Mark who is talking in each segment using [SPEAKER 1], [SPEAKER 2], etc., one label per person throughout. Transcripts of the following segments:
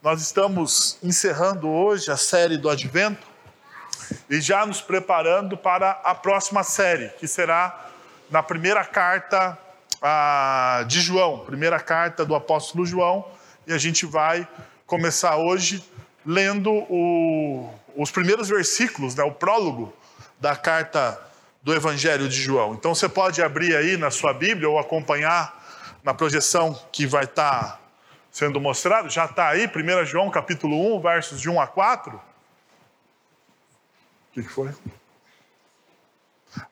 [SPEAKER 1] Nós estamos encerrando hoje a série do Advento e já nos preparando para a próxima série, que será na primeira carta de João, primeira carta do apóstolo João, e a gente vai começar hoje lendo o, os primeiros versículos, né, o prólogo da carta do Evangelho de João. Então você pode abrir aí na sua Bíblia ou acompanhar na projeção que vai estar sendo mostrado. Já está aí, 1 João capítulo 1, versos de 1 a 4. O que, foi?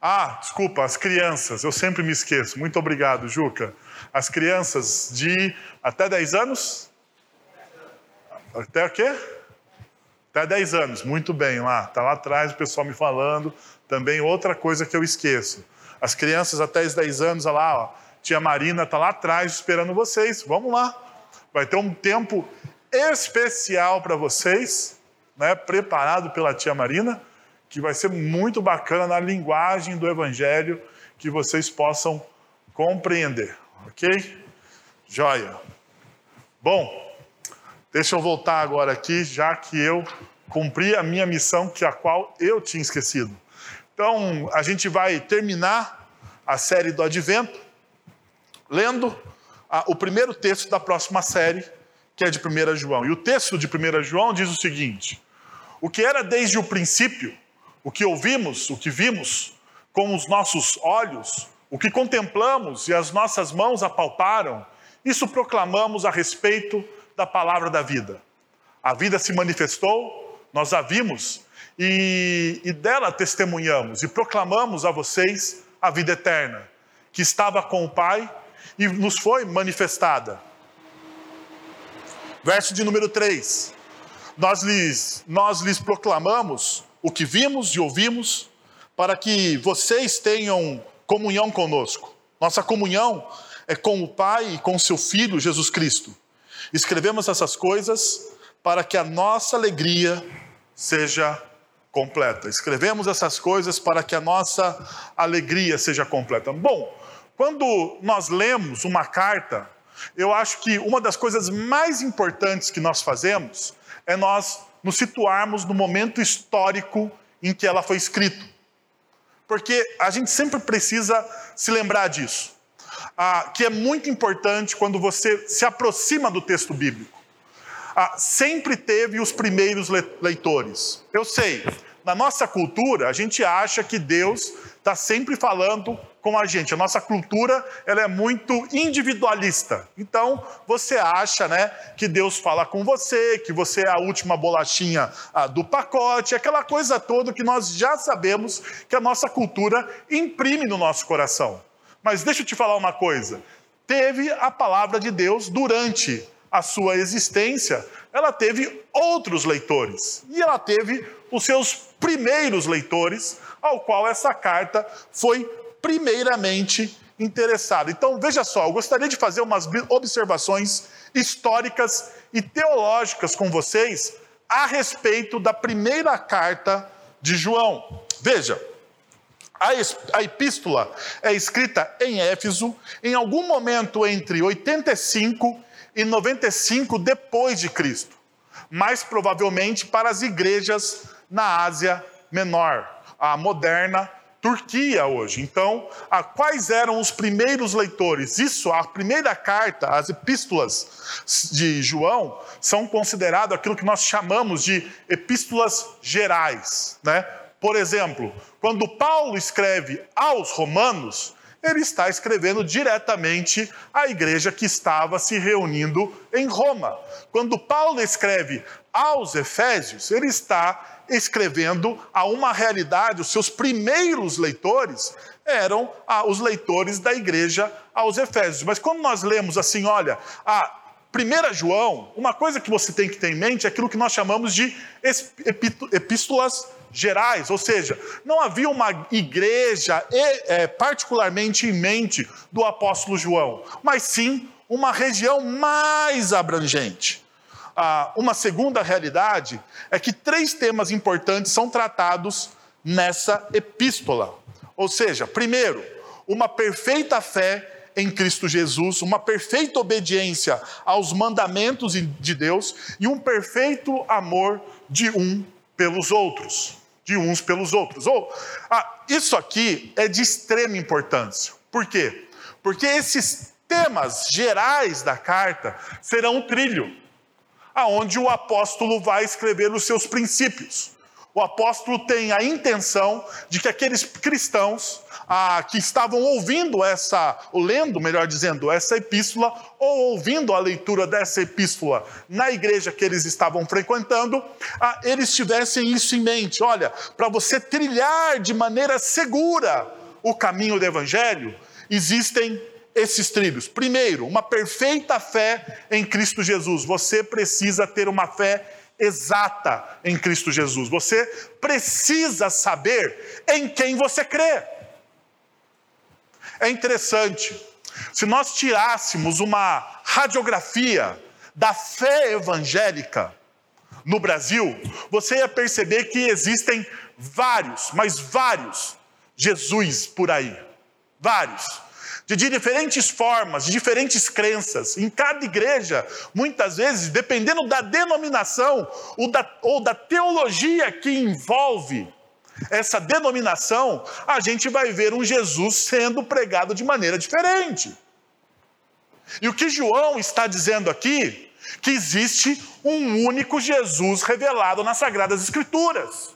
[SPEAKER 1] Ah, desculpa, as crianças, eu sempre me esqueço. Muito obrigado, Juca. As crianças de até 10 anos? Até o quê? Até 10 anos, muito bem lá. Está lá atrás o pessoal me falando. Também outra coisa que eu esqueço. As crianças até os 10 anos, olha lá, ó, tia Marina está lá atrás esperando vocês. Vamos lá. Vai ter um tempo especial para vocês, né, preparado pela tia Marina, que vai ser muito bacana na linguagem do Evangelho, que vocês possam compreender, ok? Joia. Bom, Deixa eu voltar agora aqui, já que eu cumpri a minha missão, que a qual eu tinha esquecido. Então, a gente vai terminar a série do Advento lendo a, o primeiro texto da próxima série, que é de 1 João. E o texto de 1 João diz o seguinte: O que era desde o princípio, o que ouvimos, o que vimos com os nossos olhos, o que contemplamos e as nossas mãos apalparam, isso proclamamos a respeito da palavra da vida. A vida se manifestou, nós a vimos e, e dela testemunhamos e proclamamos a vocês a vida eterna, que estava com o Pai e nos foi manifestada. Verso de número 3. Nós lhes, nós lhes proclamamos o que vimos e ouvimos, para que vocês tenham comunhão conosco. Nossa comunhão é com o Pai e com seu Filho Jesus Cristo. Escrevemos essas coisas para que a nossa alegria seja completa. Escrevemos essas coisas para que a nossa alegria seja completa. Bom, quando nós lemos uma carta, eu acho que uma das coisas mais importantes que nós fazemos é nós nos situarmos no momento histórico em que ela foi escrita. Porque a gente sempre precisa se lembrar disso ah, que é muito importante quando você se aproxima do texto bíblico. Ah, sempre teve os primeiros leitores. Eu sei, na nossa cultura, a gente acha que Deus está sempre falando com a gente. A nossa cultura ela é muito individualista. Então, você acha né, que Deus fala com você, que você é a última bolachinha ah, do pacote, aquela coisa toda que nós já sabemos que a nossa cultura imprime no nosso coração. Mas deixa eu te falar uma coisa: teve a palavra de Deus durante a sua existência, ela teve outros leitores. E ela teve os seus primeiros leitores, ao qual essa carta foi primeiramente interessada. Então, veja só, eu gostaria de fazer umas observações históricas e teológicas com vocês a respeito da primeira carta de João. Veja, a epístola é escrita em Éfeso em algum momento entre 85 e 95 depois de Cristo, mais provavelmente para as igrejas na Ásia Menor, a moderna Turquia hoje. Então, a, quais eram os primeiros leitores? Isso, a primeira carta, as epístolas de João, são consideradas aquilo que nós chamamos de epístolas gerais, né? Por exemplo, quando Paulo escreve aos Romanos, ele está escrevendo diretamente à igreja que estava se reunindo em Roma. Quando Paulo escreve aos Efésios, ele está escrevendo a uma realidade, os seus primeiros leitores eram os leitores da igreja aos Efésios. Mas quando nós lemos assim, olha, a 1 João, uma coisa que você tem que ter em mente é aquilo que nós chamamos de epístolas gerais, ou seja, não havia uma igreja é, particularmente em mente do apóstolo João, mas sim uma região mais abrangente. Ah, uma segunda realidade é que três temas importantes são tratados nessa epístola. Ou seja, primeiro, uma perfeita fé em Cristo Jesus, uma perfeita obediência aos mandamentos de Deus e um perfeito amor de um pelos outros, de uns pelos outros. Ou ah, isso aqui é de extrema importância. Por quê? Porque esses temas gerais da carta serão um trilho, aonde o apóstolo vai escrever os seus princípios. O apóstolo tem a intenção de que aqueles cristãos ah, que estavam ouvindo essa, ou lendo, melhor dizendo, essa epístola, ou ouvindo a leitura dessa epístola na igreja que eles estavam frequentando, ah, eles tivessem isso em mente. Olha, para você trilhar de maneira segura o caminho do evangelho, existem esses trilhos. Primeiro, uma perfeita fé em Cristo Jesus. Você precisa ter uma fé exata em Cristo Jesus. Você precisa saber em quem você crê. É interessante, se nós tirássemos uma radiografia da fé evangélica no Brasil, você ia perceber que existem vários, mas vários Jesus por aí. Vários de diferentes formas, de diferentes crenças. Em cada igreja, muitas vezes, dependendo da denominação ou da, ou da teologia que envolve essa denominação, a gente vai ver um Jesus sendo pregado de maneira diferente. E o que João está dizendo aqui, que existe um único Jesus revelado nas Sagradas Escrituras.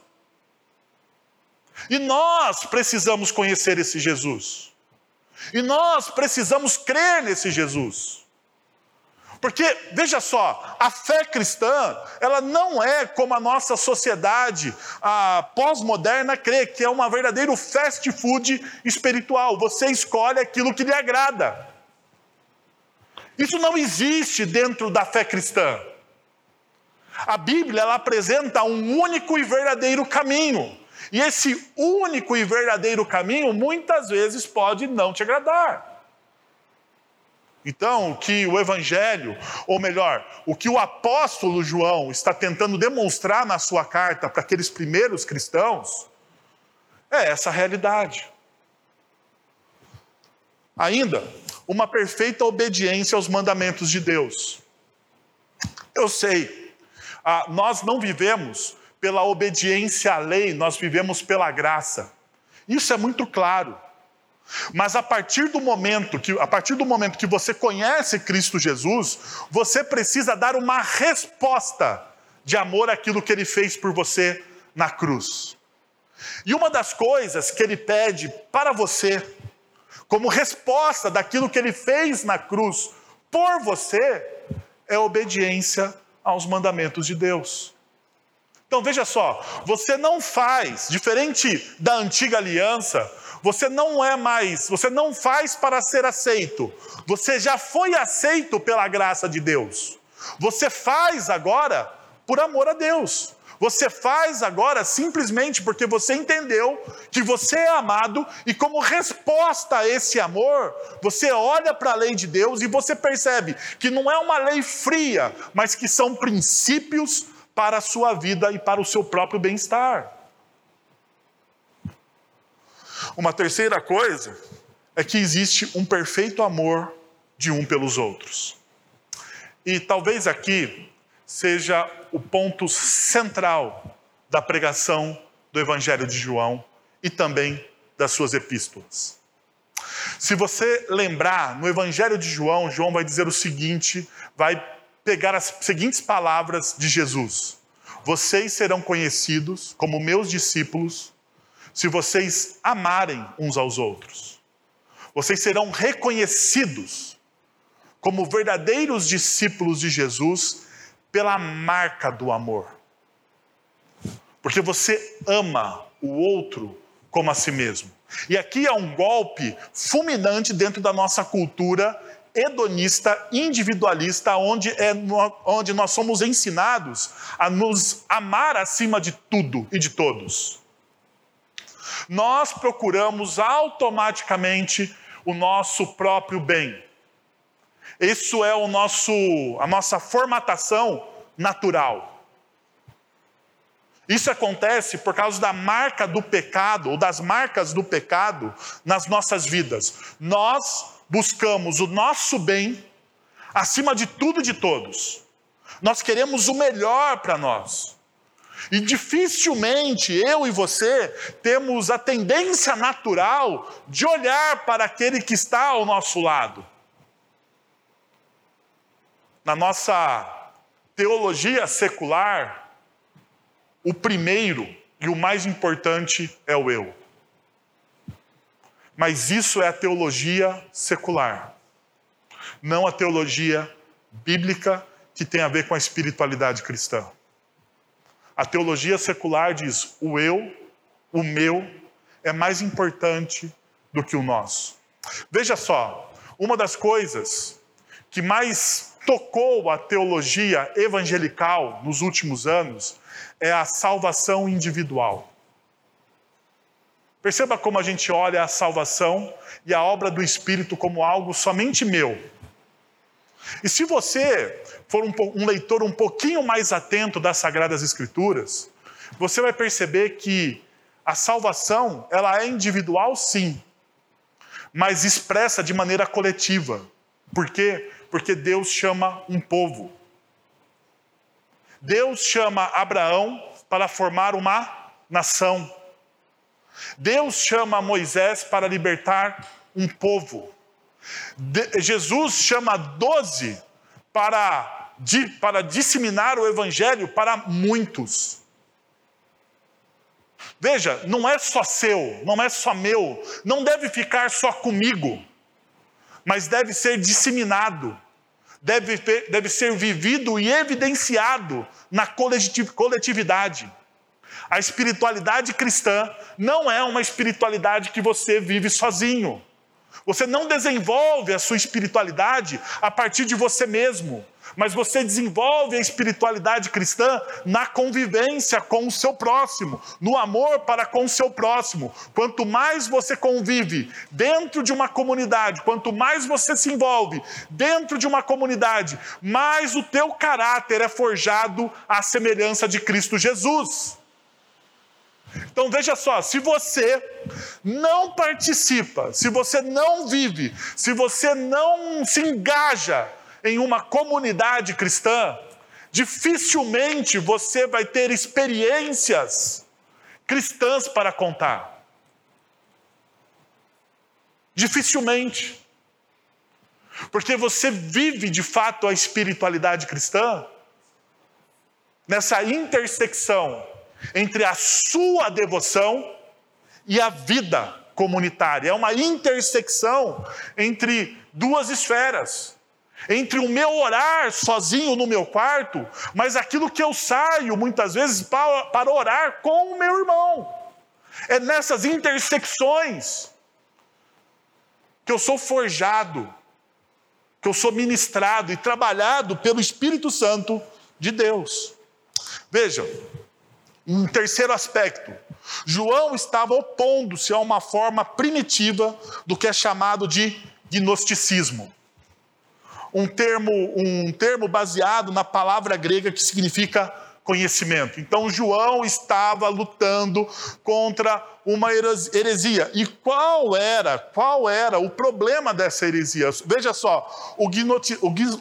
[SPEAKER 1] E nós precisamos conhecer esse Jesus. E nós precisamos crer nesse Jesus. Porque, veja só, a fé cristã, ela não é como a nossa sociedade pós-moderna crê, que é uma verdadeiro fast food espiritual. Você escolhe aquilo que lhe agrada. Isso não existe dentro da fé cristã. A Bíblia ela apresenta um único e verdadeiro caminho. E esse único e verdadeiro caminho muitas vezes pode não te agradar. Então, o que o Evangelho, ou melhor, o que o apóstolo João está tentando demonstrar na sua carta para aqueles primeiros cristãos, é essa realidade. Ainda, uma perfeita obediência aos mandamentos de Deus. Eu sei, ah, nós não vivemos pela obediência à lei, nós vivemos pela graça. Isso é muito claro. Mas a partir do momento que a partir do momento que você conhece Cristo Jesus, você precisa dar uma resposta de amor àquilo que ele fez por você na cruz. E uma das coisas que ele pede para você, como resposta daquilo que ele fez na cruz por você, é obediência aos mandamentos de Deus. Então veja só, você não faz, diferente da antiga aliança, você não é mais, você não faz para ser aceito. Você já foi aceito pela graça de Deus. Você faz agora por amor a Deus. Você faz agora simplesmente porque você entendeu que você é amado e, como resposta a esse amor, você olha para a lei de Deus e você percebe que não é uma lei fria, mas que são princípios para a sua vida e para o seu próprio bem-estar. Uma terceira coisa é que existe um perfeito amor de um pelos outros. E talvez aqui seja o ponto central da pregação do Evangelho de João e também das suas epístolas. Se você lembrar, no Evangelho de João, João vai dizer o seguinte: vai pegar as seguintes palavras de Jesus: Vocês serão conhecidos como meus discípulos se vocês amarem uns aos outros. Vocês serão reconhecidos como verdadeiros discípulos de Jesus pela marca do amor. Porque você ama o outro como a si mesmo. E aqui é um golpe fulminante dentro da nossa cultura hedonista, individualista, onde, é, onde nós somos ensinados a nos amar acima de tudo e de todos. Nós procuramos automaticamente o nosso próprio bem. Isso é o nosso, a nossa formatação natural. Isso acontece por causa da marca do pecado, ou das marcas do pecado nas nossas vidas. Nós buscamos o nosso bem acima de tudo e de todos. Nós queremos o melhor para nós. E dificilmente eu e você temos a tendência natural de olhar para aquele que está ao nosso lado. Na nossa teologia secular, o primeiro e o mais importante é o eu. Mas isso é a teologia secular, não a teologia bíblica que tem a ver com a espiritualidade cristã. A teologia secular diz: o eu, o meu, é mais importante do que o nosso. Veja só, uma das coisas que mais tocou a teologia evangelical nos últimos anos é a salvação individual. Perceba como a gente olha a salvação e a obra do Espírito como algo somente meu. E se você for um, um, leitor um pouquinho mais atento das Sagradas Escrituras, você vai perceber que a salvação ela é individual, sim, mas expressa de maneira coletiva. Por quê? Porque Deus chama um povo. Deus chama Abraão para formar uma nação. Deus chama Moisés para libertar um povo. De, Jesus chama doze para, para disseminar o evangelho para muitos. Veja, não é só seu, não é só meu, não deve ficar só comigo, mas deve ser disseminado, deve, deve ser vivido e evidenciado na coletividade. A espiritualidade cristã não é uma espiritualidade que você vive sozinho. Você não desenvolve a sua espiritualidade a partir de você mesmo, mas você desenvolve a espiritualidade cristã na convivência com o seu próximo, no amor para com o seu próximo. Quanto mais você convive dentro de uma comunidade, quanto mais você se envolve dentro de uma comunidade, mais o teu caráter é forjado à semelhança de Cristo Jesus. Então veja só, se você não participa, se você não vive, se você não se engaja em uma comunidade cristã, dificilmente você vai ter experiências cristãs para contar. Dificilmente. Porque você vive de fato a espiritualidade cristã nessa intersecção entre a sua devoção e a vida comunitária. É uma intersecção entre duas esferas. Entre o meu orar sozinho no meu quarto, mas aquilo que eu saio muitas vezes para, para orar com o meu irmão. É nessas intersecções que eu sou forjado, que eu sou ministrado e trabalhado pelo Espírito Santo de Deus. Vejam, um terceiro aspecto. João estava opondo-se a uma forma primitiva do que é chamado de gnosticismo. Um termo, um termo baseado na palavra grega que significa conhecimento. Então João estava lutando contra uma heresia. E qual era, qual era o problema dessa heresia? Veja só, o,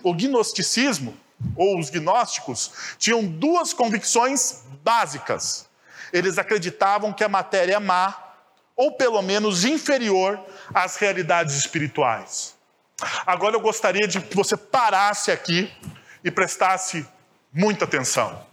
[SPEAKER 1] o gnosticismo ou os gnósticos tinham duas convicções básicas. Eles acreditavam que a matéria é má, ou pelo menos inferior às realidades espirituais. Agora eu gostaria de que você parasse aqui e prestasse muita atenção,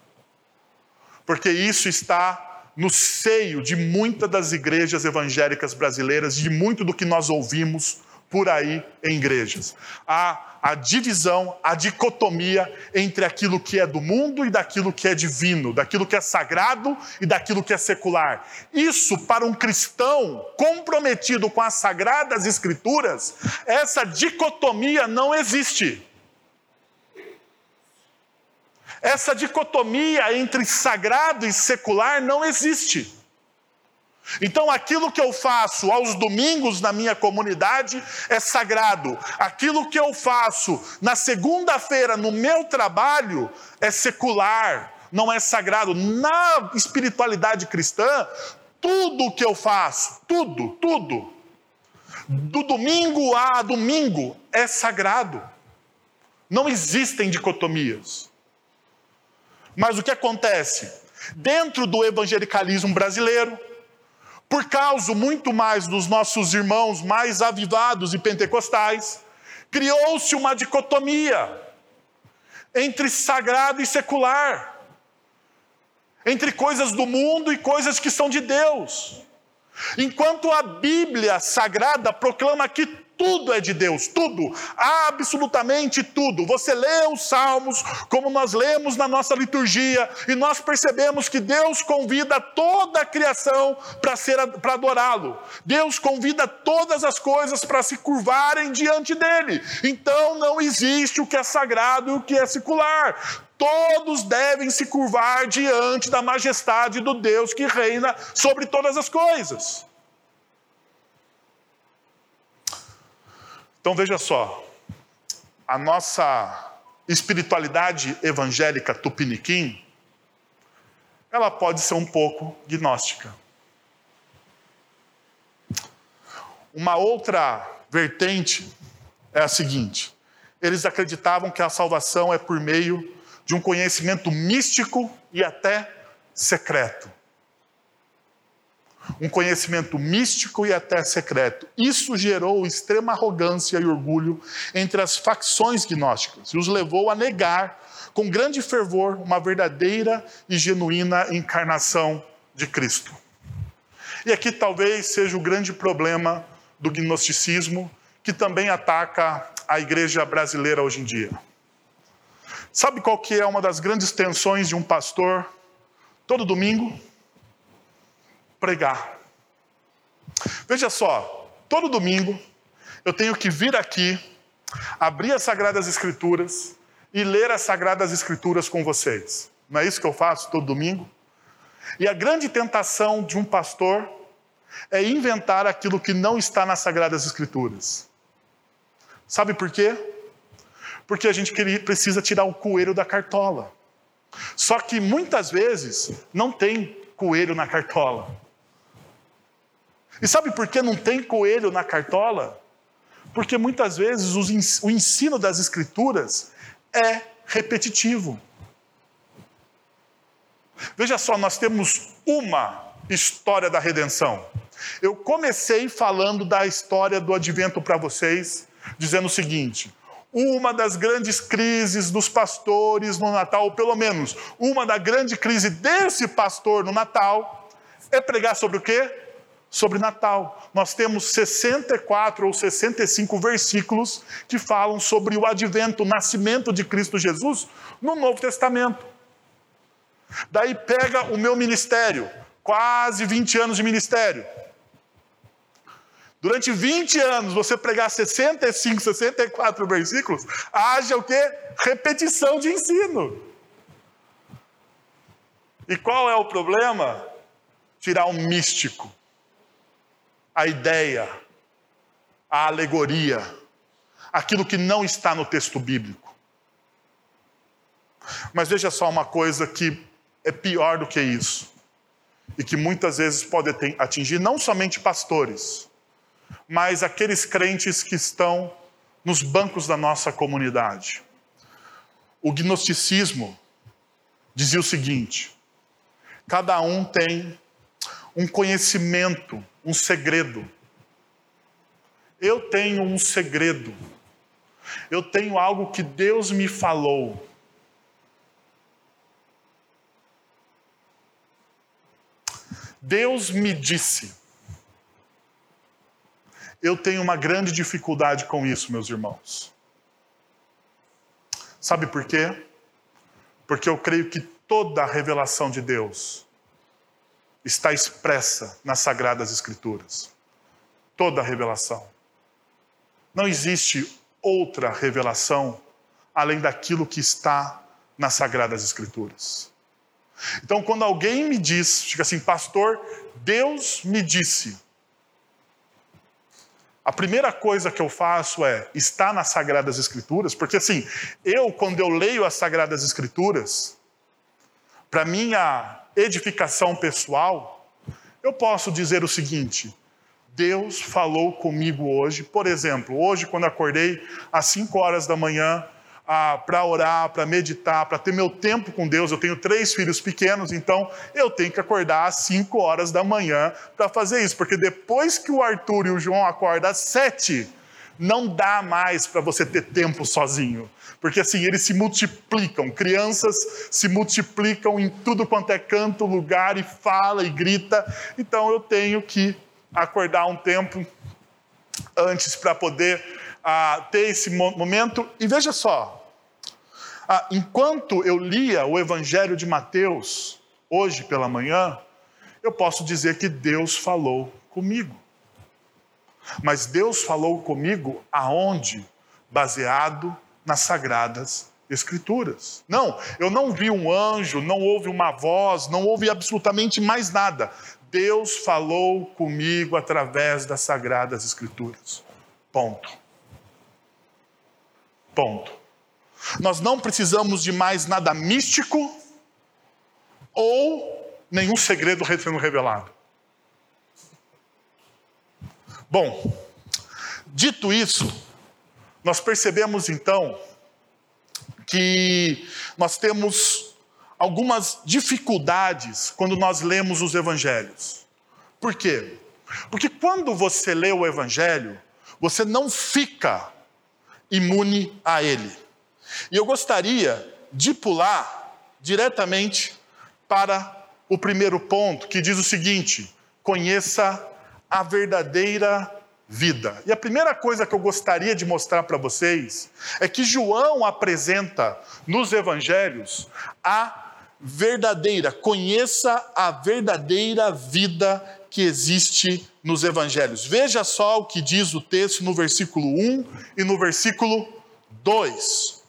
[SPEAKER 1] porque isso está no seio de muitas das igrejas evangélicas brasileiras, de muito do que nós ouvimos por aí em igrejas. Há a divisão, a dicotomia entre aquilo que é do mundo e daquilo que é divino, daquilo que é sagrado e daquilo que é secular. Isso, para um cristão comprometido com as sagradas escrituras, essa dicotomia não existe. Essa dicotomia entre sagrado e secular não existe. Então, aquilo que eu faço aos domingos na minha comunidade é sagrado. Aquilo que eu faço na segunda-feira no meu trabalho é secular, não é sagrado. Na espiritualidade cristã, tudo que eu faço, tudo, tudo, do domingo a domingo é sagrado. Não existem dicotomias. Mas o que acontece? Dentro do evangelicalismo brasileiro, por causa muito mais dos nossos irmãos mais avivados e pentecostais, criou-se uma dicotomia entre sagrado e secular, entre coisas do mundo e coisas que são de Deus. Enquanto a Bíblia Sagrada proclama que tudo é de Deus, tudo, absolutamente tudo. Você lê os Salmos, como nós lemos na nossa liturgia, e nós percebemos que Deus convida toda a criação para adorá-lo. Deus convida todas as coisas para se curvarem diante dele. Então não existe o que é sagrado e o que é secular. Todos devem se curvar diante da majestade do Deus que reina sobre todas as coisas. Então veja só, a nossa espiritualidade evangélica tupiniquim, ela pode ser um pouco gnóstica. Uma outra vertente é a seguinte: eles acreditavam que a salvação é por meio de um conhecimento místico e até secreto. Um conhecimento místico e até secreto. Isso gerou extrema arrogância e orgulho entre as facções gnósticas e os levou a negar com grande fervor uma verdadeira e genuína encarnação de Cristo. E aqui talvez seja o grande problema do gnosticismo, que também ataca a igreja brasileira hoje em dia. Sabe qual que é uma das grandes tensões de um pastor todo domingo? Pregar. Veja só, todo domingo eu tenho que vir aqui, abrir as Sagradas Escrituras e ler as Sagradas Escrituras com vocês. Não é isso que eu faço todo domingo? E a grande tentação de um pastor é inventar aquilo que não está nas Sagradas Escrituras. Sabe por quê? porque a gente precisa tirar o coelho da cartola. Só que muitas vezes não tem coelho na cartola. E sabe por que não tem coelho na cartola? Porque muitas vezes o ensino das Escrituras é repetitivo. Veja só, nós temos uma história da redenção. Eu comecei falando da história do advento para vocês, dizendo o seguinte: uma das grandes crises dos pastores no Natal, ou pelo menos uma da grande crise desse pastor no Natal, é pregar sobre o quê? Sobre Natal. Nós temos 64 ou 65 versículos que falam sobre o advento, o nascimento de Cristo Jesus no Novo Testamento. Daí pega o meu ministério, quase 20 anos de ministério durante 20 anos você pregar 65, 64 versículos, haja o quê? Repetição de ensino. E qual é o problema? Tirar o místico, a ideia, a alegoria, aquilo que não está no texto bíblico. Mas veja só uma coisa que é pior do que isso, e que muitas vezes pode atingir não somente pastores, mas aqueles crentes que estão nos bancos da nossa comunidade. O gnosticismo dizia o seguinte: cada um tem um conhecimento, um segredo. Eu tenho um segredo. Eu tenho algo que Deus me falou. Deus me disse. Eu tenho uma grande dificuldade com isso, meus irmãos. Sabe por quê? Porque eu creio que toda a revelação de Deus está expressa nas Sagradas Escrituras. Toda a revelação. Não existe outra revelação além daquilo que está nas Sagradas Escrituras. Então, quando alguém me diz, fica assim, pastor, Deus me disse, a primeira coisa que eu faço é estar nas Sagradas Escrituras, porque assim, eu, quando eu leio as Sagradas Escrituras, para minha edificação pessoal, eu posso dizer o seguinte: Deus falou comigo hoje. Por exemplo, hoje, quando acordei às 5 horas da manhã, ah, para orar, para meditar, para ter meu tempo com Deus. Eu tenho três filhos pequenos, então eu tenho que acordar às 5 horas da manhã para fazer isso, porque depois que o Arthur e o João acordam às 7, não dá mais para você ter tempo sozinho. Porque assim, eles se multiplicam, crianças se multiplicam em tudo quanto é canto, lugar, e fala e grita. Então eu tenho que acordar um tempo antes para poder ah, ter esse momento. E veja só, ah, enquanto eu lia o Evangelho de Mateus, hoje pela manhã, eu posso dizer que Deus falou comigo. Mas Deus falou comigo aonde? Baseado nas sagradas Escrituras. Não, eu não vi um anjo, não houve uma voz, não houve absolutamente mais nada. Deus falou comigo através das sagradas Escrituras. Ponto. Ponto. Nós não precisamos de mais nada místico ou nenhum segredo sendo revelado. Bom, dito isso, nós percebemos então que nós temos algumas dificuldades quando nós lemos os evangelhos. Por quê? Porque quando você lê o evangelho, você não fica imune a ele. E eu gostaria de pular diretamente para o primeiro ponto, que diz o seguinte: conheça a verdadeira vida. E a primeira coisa que eu gostaria de mostrar para vocês é que João apresenta nos evangelhos a verdadeira, conheça a verdadeira vida que existe nos evangelhos. Veja só o que diz o texto no versículo 1 e no versículo 2.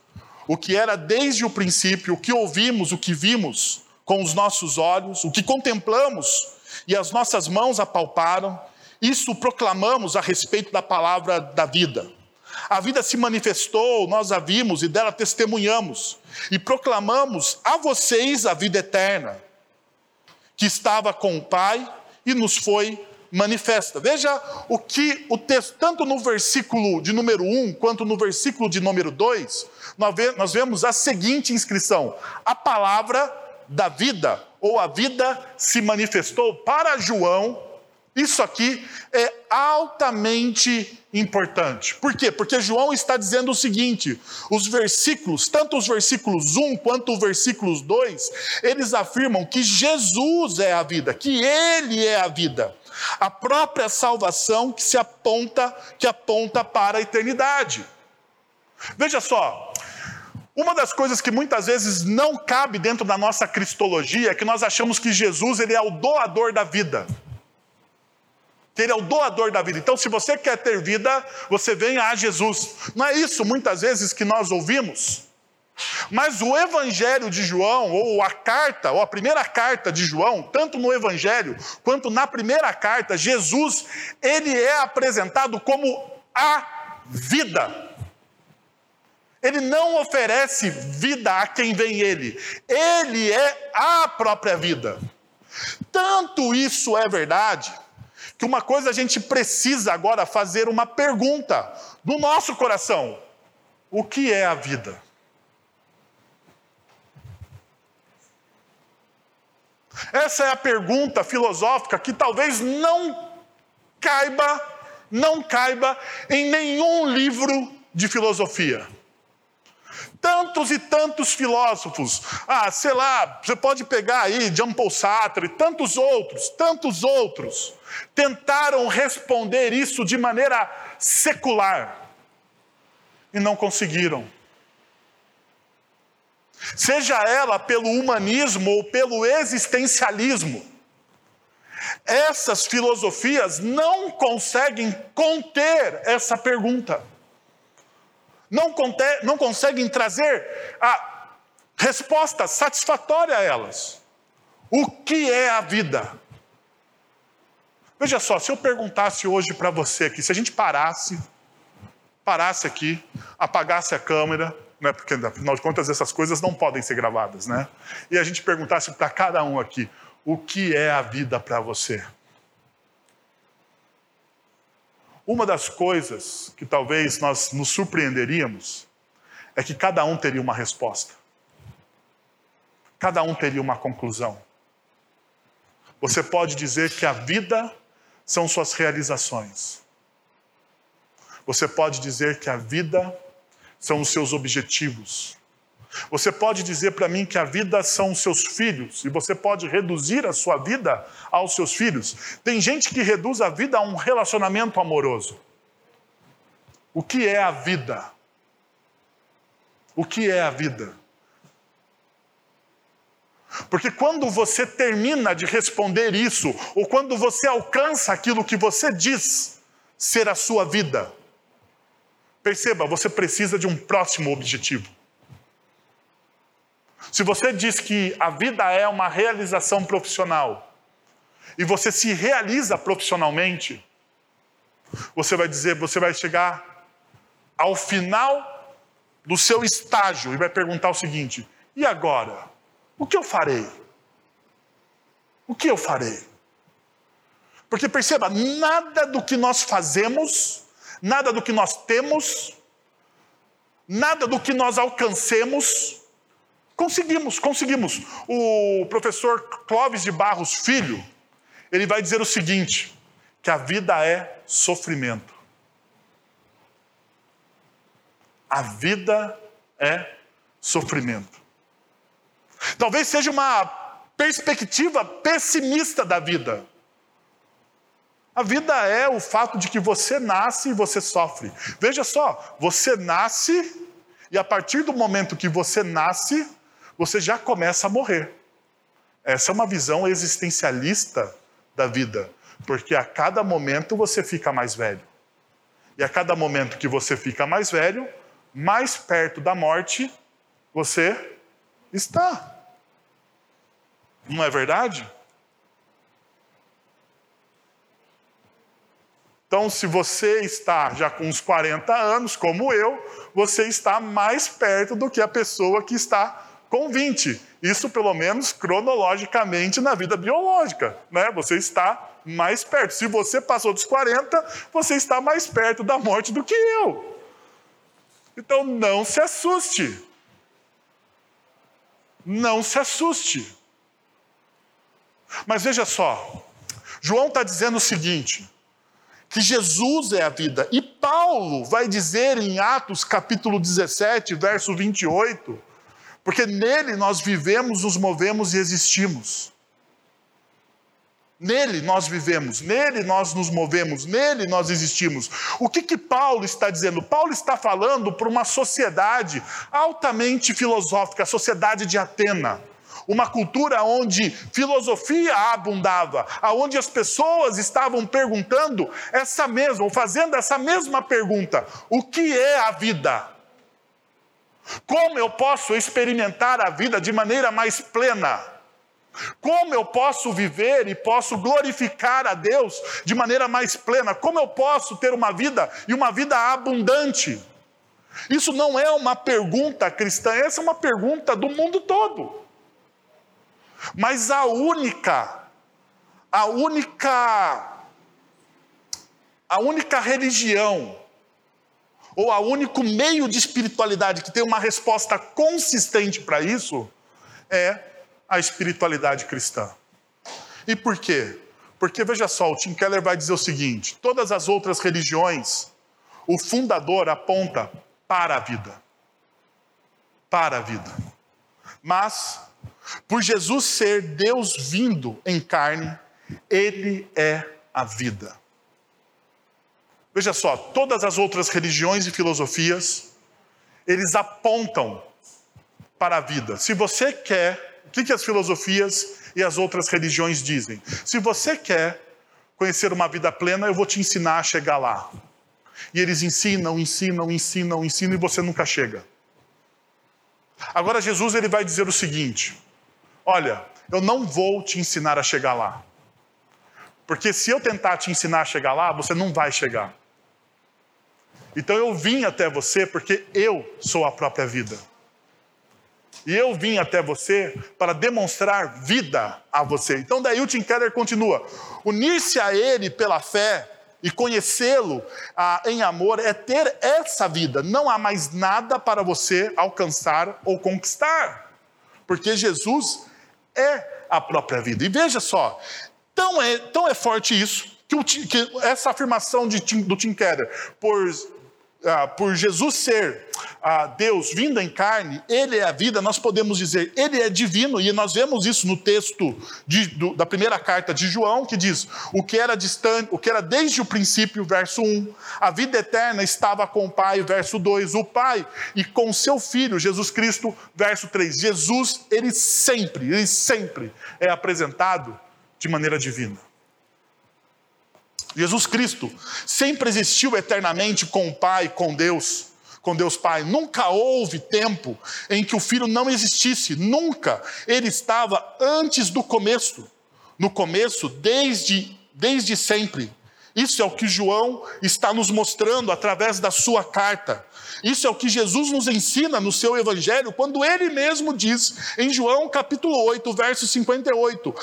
[SPEAKER 1] O que era desde o princípio, o que ouvimos, o que vimos com os nossos olhos, o que contemplamos e as nossas mãos apalparam, isso proclamamos a respeito da palavra da vida. A vida se manifestou, nós a vimos e dela testemunhamos, e proclamamos a vocês a vida eterna, que estava com o Pai e nos foi manifesta. Veja o que o texto, tanto no versículo de número 1 quanto no versículo de número 2, nós vemos a seguinte inscrição: a palavra da vida, ou a vida se manifestou para João isso aqui é altamente importante. Por quê? Porque João está dizendo o seguinte: os versículos, tanto os versículos 1 quanto os versículos 2, eles afirmam que Jesus é a vida, que Ele é a vida. A própria salvação que se aponta, que aponta para a eternidade. Veja só, uma das coisas que muitas vezes não cabe dentro da nossa cristologia é que nós achamos que Jesus ele é o doador da vida que Ele é o doador da vida. Então, se você quer ter vida, você venha a Jesus. Não é isso muitas vezes que nós ouvimos? Mas o Evangelho de João, ou a carta, ou a primeira carta de João, tanto no Evangelho quanto na primeira carta, Jesus, ele é apresentado como a vida. Ele não oferece vida a quem vem ele, ele é a própria vida. Tanto isso é verdade que uma coisa a gente precisa agora fazer uma pergunta do nosso coração: o que é a vida? Essa é a pergunta filosófica que talvez não caiba, não caiba em nenhum livro de filosofia. Tantos e tantos filósofos, ah, sei lá, você pode pegar aí Jean Paul Sartre, tantos outros, tantos outros, tentaram responder isso de maneira secular e não conseguiram. Seja ela pelo humanismo ou pelo existencialismo, essas filosofias não conseguem conter essa pergunta. Não, não conseguem trazer a resposta satisfatória a elas. O que é a vida? Veja só, se eu perguntasse hoje para você aqui, se a gente parasse, parasse aqui, apagasse a câmera, né, porque afinal de contas essas coisas não podem ser gravadas, né? E a gente perguntasse para cada um aqui, o que é a vida para você? Uma das coisas que talvez nós nos surpreenderíamos é que cada um teria uma resposta. Cada um teria uma conclusão. Você pode dizer que a vida são suas realizações. Você pode dizer que a vida são os seus objetivos. Você pode dizer para mim que a vida são seus filhos, e você pode reduzir a sua vida aos seus filhos. Tem gente que reduz a vida a um relacionamento amoroso. O que é a vida? O que é a vida? Porque quando você termina de responder isso, ou quando você alcança aquilo que você diz ser a sua vida, perceba, você precisa de um próximo objetivo. Se você diz que a vida é uma realização profissional e você se realiza profissionalmente, você vai dizer, você vai chegar ao final do seu estágio e vai perguntar o seguinte: e agora? O que eu farei? O que eu farei? Porque perceba, nada do que nós fazemos, nada do que nós temos, nada do que nós alcancemos, Conseguimos, conseguimos. O professor Clóvis de Barros Filho, ele vai dizer o seguinte: que a vida é sofrimento. A vida é sofrimento. Talvez seja uma perspectiva pessimista da vida. A vida é o fato de que você nasce e você sofre. Veja só, você nasce e a partir do momento que você nasce, você já começa a morrer. Essa é uma visão existencialista da vida, porque a cada momento você fica mais velho. E a cada momento que você fica mais velho, mais perto da morte você está. Não é verdade? Então, se você está já com uns 40 anos, como eu, você está mais perto do que a pessoa que está com 20. Isso, pelo menos, cronologicamente na vida biológica. Né? Você está mais perto. Se você passou dos 40, você está mais perto da morte do que eu. Então, não se assuste. Não se assuste. Mas veja só, João está dizendo o seguinte: que Jesus é a vida. E Paulo vai dizer em Atos capítulo 17, verso 28, porque nele nós vivemos, nos movemos e existimos. Nele nós vivemos, nele nós nos movemos, nele nós existimos. O que que Paulo está dizendo? Paulo está falando para uma sociedade altamente filosófica, a sociedade de Atena. Uma cultura onde filosofia abundava, aonde as pessoas estavam perguntando essa mesma, ou fazendo essa mesma pergunta: o que é a vida? Como eu posso experimentar a vida de maneira mais plena? Como eu posso viver e posso glorificar a Deus de maneira mais plena? Como eu posso ter uma vida e uma vida abundante? Isso não é uma pergunta cristã, essa é uma pergunta do mundo todo. Mas a única, a única, a única religião ou a único meio de espiritualidade que tem uma resposta consistente para isso é a espiritualidade cristã. E por quê? Porque veja só, o Tim Keller vai dizer o seguinte: todas as outras religiões, o fundador aponta para a vida. Para a vida. Mas, por Jesus ser Deus vindo em carne, ele é a vida. Veja só, todas as outras religiões e filosofias, eles apontam para a vida. Se você quer, o que, que as filosofias e as outras religiões dizem? Se você quer conhecer uma vida plena, eu vou te ensinar a chegar lá. E eles ensinam, ensinam, ensinam, ensinam e você nunca chega. Agora Jesus ele vai dizer o seguinte: Olha, eu não vou te ensinar a chegar lá. Porque se eu tentar te ensinar a chegar lá, você não vai chegar. Então eu vim até você porque eu sou a própria vida. E eu vim até você para demonstrar vida a você. Então daí o Tim Keller continua: unir-se a ele pela fé e conhecê-lo ah, em amor é ter essa vida. Não há mais nada para você alcançar ou conquistar, porque Jesus é a própria vida. E veja só, tão é, tão é forte isso, que, o, que essa afirmação de, do Tim Keller, por ah, por Jesus ser ah, Deus vindo em carne, Ele é a vida, nós podemos dizer, Ele é divino, e nós vemos isso no texto de, do, da primeira carta de João, que diz: o que era distante, o que era desde o princípio, verso 1, a vida eterna estava com o Pai, verso 2, o Pai e com seu Filho, Jesus Cristo, verso 3. Jesus, ele sempre, ele sempre é apresentado de maneira divina. Jesus Cristo sempre existiu eternamente com o Pai, com Deus, com Deus Pai. Nunca houve tempo em que o Filho não existisse, nunca. Ele estava antes do começo. No começo, desde, desde sempre. Isso é o que João está nos mostrando através da sua carta. Isso é o que Jesus nos ensina no seu evangelho, quando ele mesmo diz em João capítulo 8, verso 58: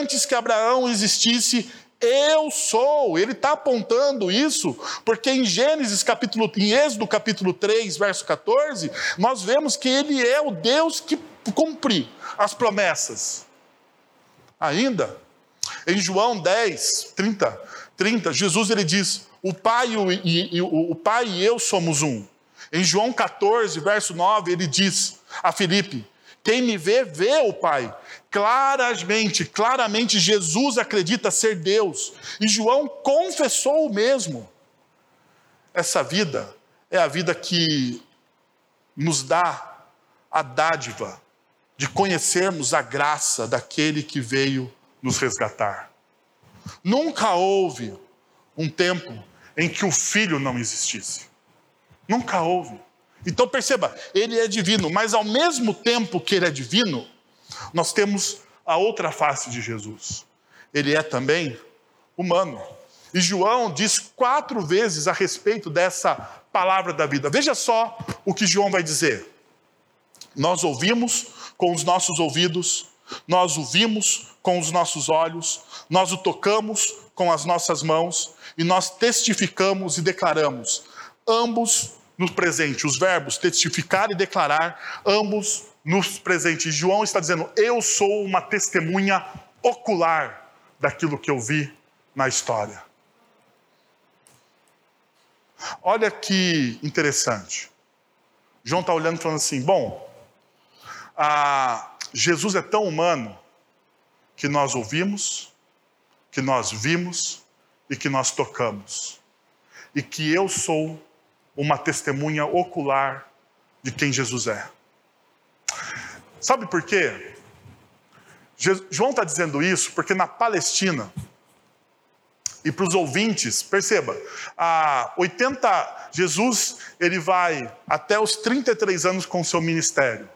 [SPEAKER 1] Antes que Abraão existisse, eu sou. Ele está apontando isso, porque em Gênesis capítulo, em Êxodo capítulo 3, verso 14, nós vemos que ele é o Deus que cumpre as promessas. Ainda, em João 10, 30, 30 Jesus ele diz: o pai e, e, o, pai e eu somos um. Em João 14, verso 9, ele diz a Filipe: Quem me vê, vê o Pai. Claramente, claramente, Jesus acredita ser Deus. E João confessou o mesmo. Essa vida é a vida que nos dá a dádiva de conhecermos a graça daquele que veio nos resgatar. Nunca houve um tempo em que o filho não existisse. Nunca houve. Então perceba, ele é divino, mas ao mesmo tempo que ele é divino, nós temos a outra face de Jesus. Ele é também humano. E João diz quatro vezes a respeito dessa palavra da vida. Veja só o que João vai dizer. Nós ouvimos com os nossos ouvidos, nós o vimos com os nossos olhos, nós o tocamos com as nossas mãos e nós testificamos e declaramos, ambos no presente, os verbos testificar e declarar, ambos nos presentes. João está dizendo: Eu sou uma testemunha ocular daquilo que eu vi na história. Olha que interessante. João está olhando e falando assim: Bom, Jesus é tão humano que nós ouvimos, que nós vimos e que nós tocamos. E que eu sou uma testemunha ocular de quem Jesus é. Sabe por quê? João está dizendo isso porque na Palestina, e para os ouvintes, perceba, a 80, Jesus ele vai até os 33 anos com seu ministério.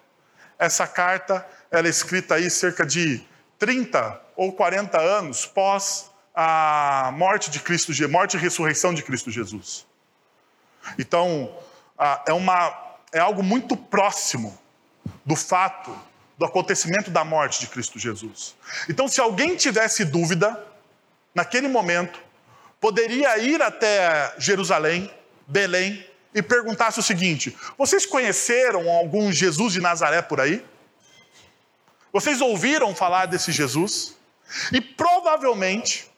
[SPEAKER 1] Essa carta ela é escrita aí cerca de 30 ou 40 anos pós a morte de Cristo, morte e ressurreição de Cristo Jesus. Então, é, uma, é algo muito próximo do fato do acontecimento da morte de Cristo Jesus. Então, se alguém tivesse dúvida, naquele momento, poderia ir até Jerusalém, Belém, e perguntasse o seguinte: Vocês conheceram algum Jesus de Nazaré por aí? Vocês ouviram falar desse Jesus? E provavelmente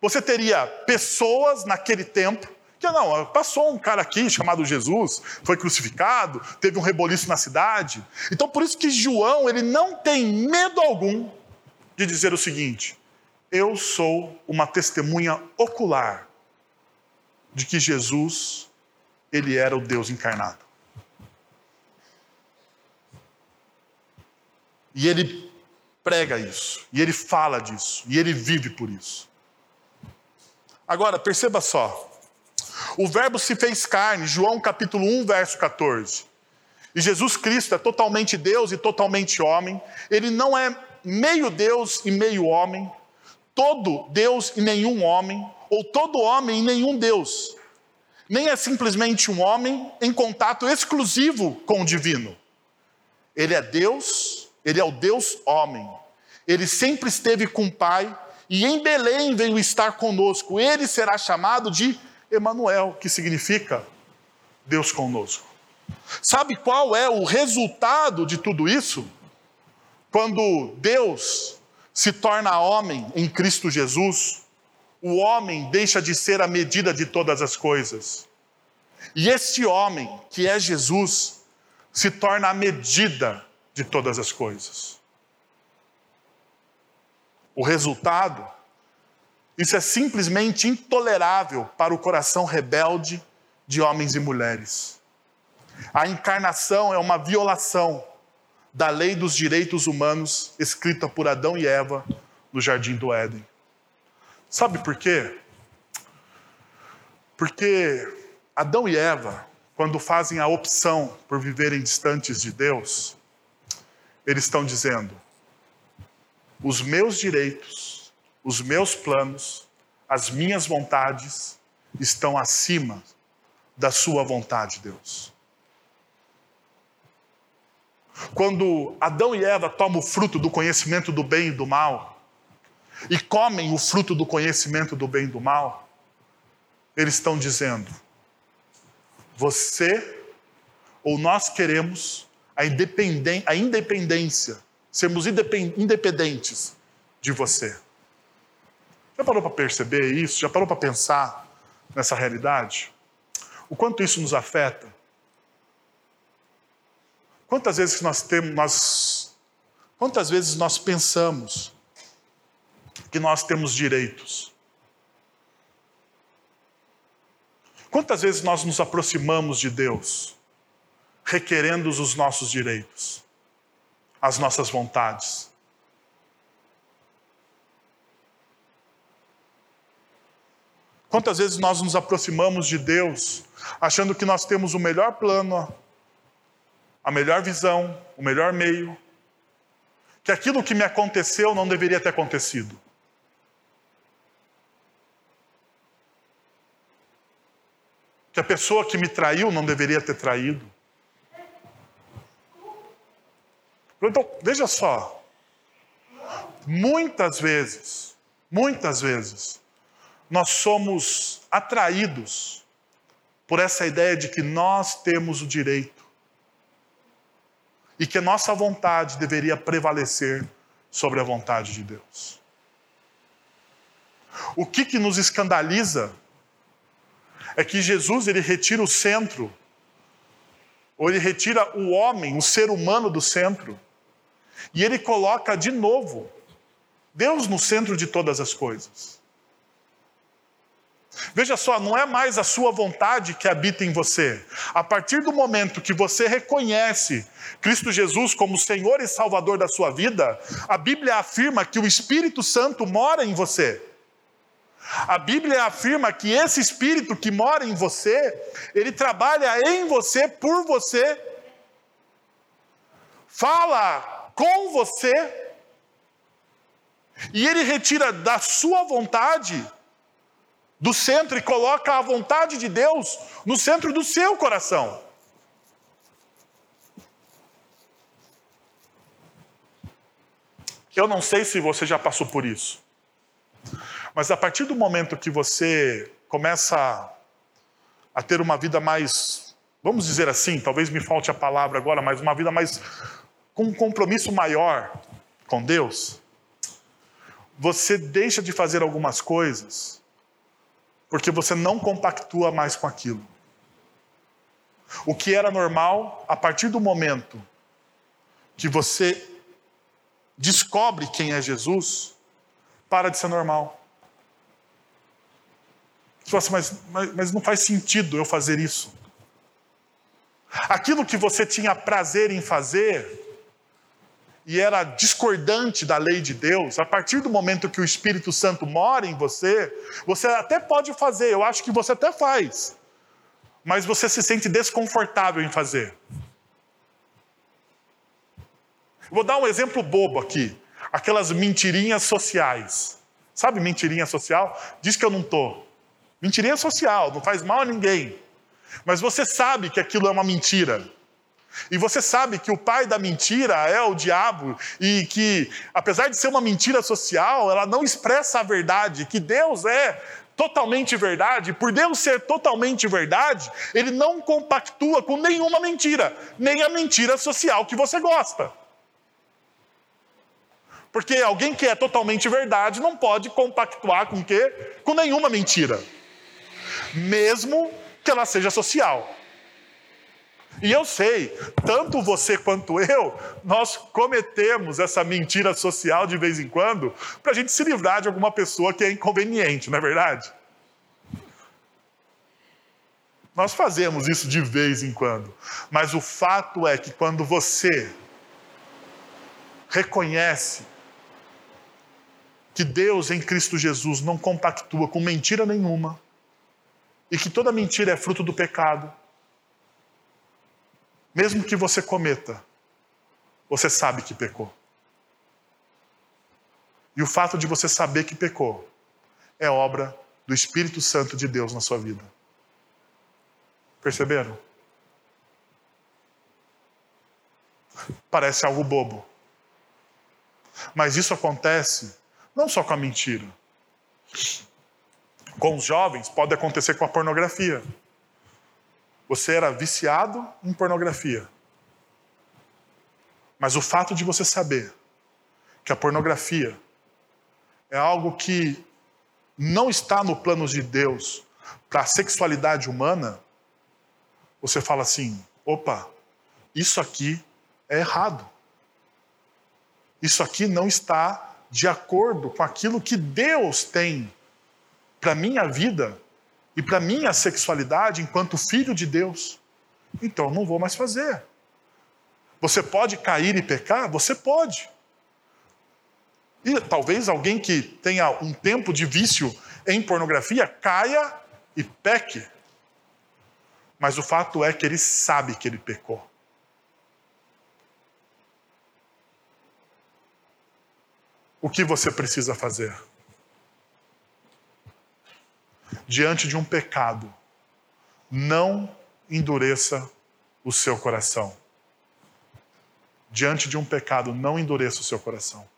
[SPEAKER 1] você teria pessoas naquele tempo não, passou um cara aqui chamado Jesus, foi crucificado, teve um reboliço na cidade. Então por isso que João, ele não tem medo algum de dizer o seguinte: eu sou uma testemunha ocular de que Jesus, ele era o Deus encarnado. E ele prega isso, e ele fala disso, e ele vive por isso. Agora, perceba só, o Verbo se fez carne, João capítulo 1, verso 14. E Jesus Cristo é totalmente Deus e totalmente homem. Ele não é meio Deus e meio homem, todo Deus e nenhum homem, ou todo homem e nenhum Deus. Nem é simplesmente um homem em contato exclusivo com o divino. Ele é Deus, ele é o Deus homem. Ele sempre esteve com o Pai e em Belém veio estar conosco. Ele será chamado de Emanuel, que significa Deus conosco. Sabe qual é o resultado de tudo isso? Quando Deus se torna homem em Cristo Jesus, o homem deixa de ser a medida de todas as coisas. E este homem, que é Jesus, se torna a medida de todas as coisas. O resultado, isso é simplesmente intolerável para o coração rebelde de homens e mulheres. A encarnação é uma violação da lei dos direitos humanos escrita por Adão e Eva no jardim do Éden. Sabe por quê? Porque Adão e Eva, quando fazem a opção por viverem distantes de Deus, eles estão dizendo: os meus direitos, os meus planos, as minhas vontades estão acima da sua vontade, Deus. Quando Adão e Eva tomam o fruto do conhecimento do bem e do mal, e comem o fruto do conhecimento do bem e do mal, eles estão dizendo: você ou nós queremos a, a independência, sermos independentes de você. Já parou para perceber isso? Já parou para pensar nessa realidade? O quanto isso nos afeta? Quantas vezes nós temos, nós, quantas vezes nós pensamos que nós temos direitos? Quantas vezes nós nos aproximamos de Deus, requerendo os nossos direitos, as nossas vontades? Quantas vezes nós nos aproximamos de Deus, achando que nós temos o melhor plano, a melhor visão, o melhor meio, que aquilo que me aconteceu não deveria ter acontecido. que a pessoa que me traiu não deveria ter traído. Então, veja só. Muitas vezes, muitas vezes, nós somos atraídos por essa ideia de que nós temos o direito e que a nossa vontade deveria prevalecer sobre a vontade de Deus. O que, que nos escandaliza é que Jesus ele retira o centro, ou ele retira o homem, o ser humano do centro, e ele coloca de novo Deus no centro de todas as coisas. Veja só, não é mais a sua vontade que habita em você. A partir do momento que você reconhece Cristo Jesus como Senhor e Salvador da sua vida, a Bíblia afirma que o Espírito Santo mora em você. A Bíblia afirma que esse espírito que mora em você, ele trabalha em você, por você, fala com você, e ele retira da sua vontade do centro e coloca a vontade de Deus no centro do seu coração. Eu não sei se você já passou por isso. Mas a partir do momento que você começa a ter uma vida mais, vamos dizer assim, talvez me falte a palavra agora, mas uma vida mais com um compromisso maior com Deus, você deixa de fazer algumas coisas porque você não compactua mais com aquilo. O que era normal, a partir do momento que você descobre quem é Jesus, para de ser normal. Você fala assim, mas, mas, mas não faz sentido eu fazer isso. Aquilo que você tinha prazer em fazer e era discordante da lei de Deus, a partir do momento que o Espírito Santo mora em você, você até pode fazer, eu acho que você até faz, mas você se sente desconfortável em fazer. Vou dar um exemplo bobo aqui: aquelas mentirinhas sociais. Sabe mentirinha social? Diz que eu não estou. Mentirinha social, não faz mal a ninguém. Mas você sabe que aquilo é uma mentira. E você sabe que o pai da mentira é o diabo e que, apesar de ser uma mentira social, ela não expressa a verdade, que Deus é totalmente verdade, por Deus ser totalmente verdade, ele não compactua com nenhuma mentira, nem a mentira social que você gosta. Porque alguém que é totalmente verdade não pode compactuar com quê? Com nenhuma mentira. Mesmo que ela seja social. E eu sei, tanto você quanto eu, nós cometemos essa mentira social de vez em quando para a gente se livrar de alguma pessoa que é inconveniente, não é verdade? Nós fazemos isso de vez em quando. Mas o fato é que quando você reconhece que Deus em Cristo Jesus não compactua com mentira nenhuma e que toda mentira é fruto do pecado, mesmo que você cometa, você sabe que pecou. E o fato de você saber que pecou é obra do Espírito Santo de Deus na sua vida. Perceberam? Parece algo bobo. Mas isso acontece não só com a mentira. Com os jovens, pode acontecer com a pornografia. Você era viciado em pornografia. Mas o fato de você saber que a pornografia é algo que não está no plano de Deus para a sexualidade humana, você fala assim: opa, isso aqui é errado. Isso aqui não está de acordo com aquilo que Deus tem para minha vida e para minha sexualidade enquanto filho de Deus. Então não vou mais fazer. Você pode cair e pecar? Você pode. E talvez alguém que tenha um tempo de vício em pornografia caia e peque. Mas o fato é que ele sabe que ele pecou. O que você precisa fazer? Diante de um pecado, não endureça o seu coração. Diante de um pecado, não endureça o seu coração.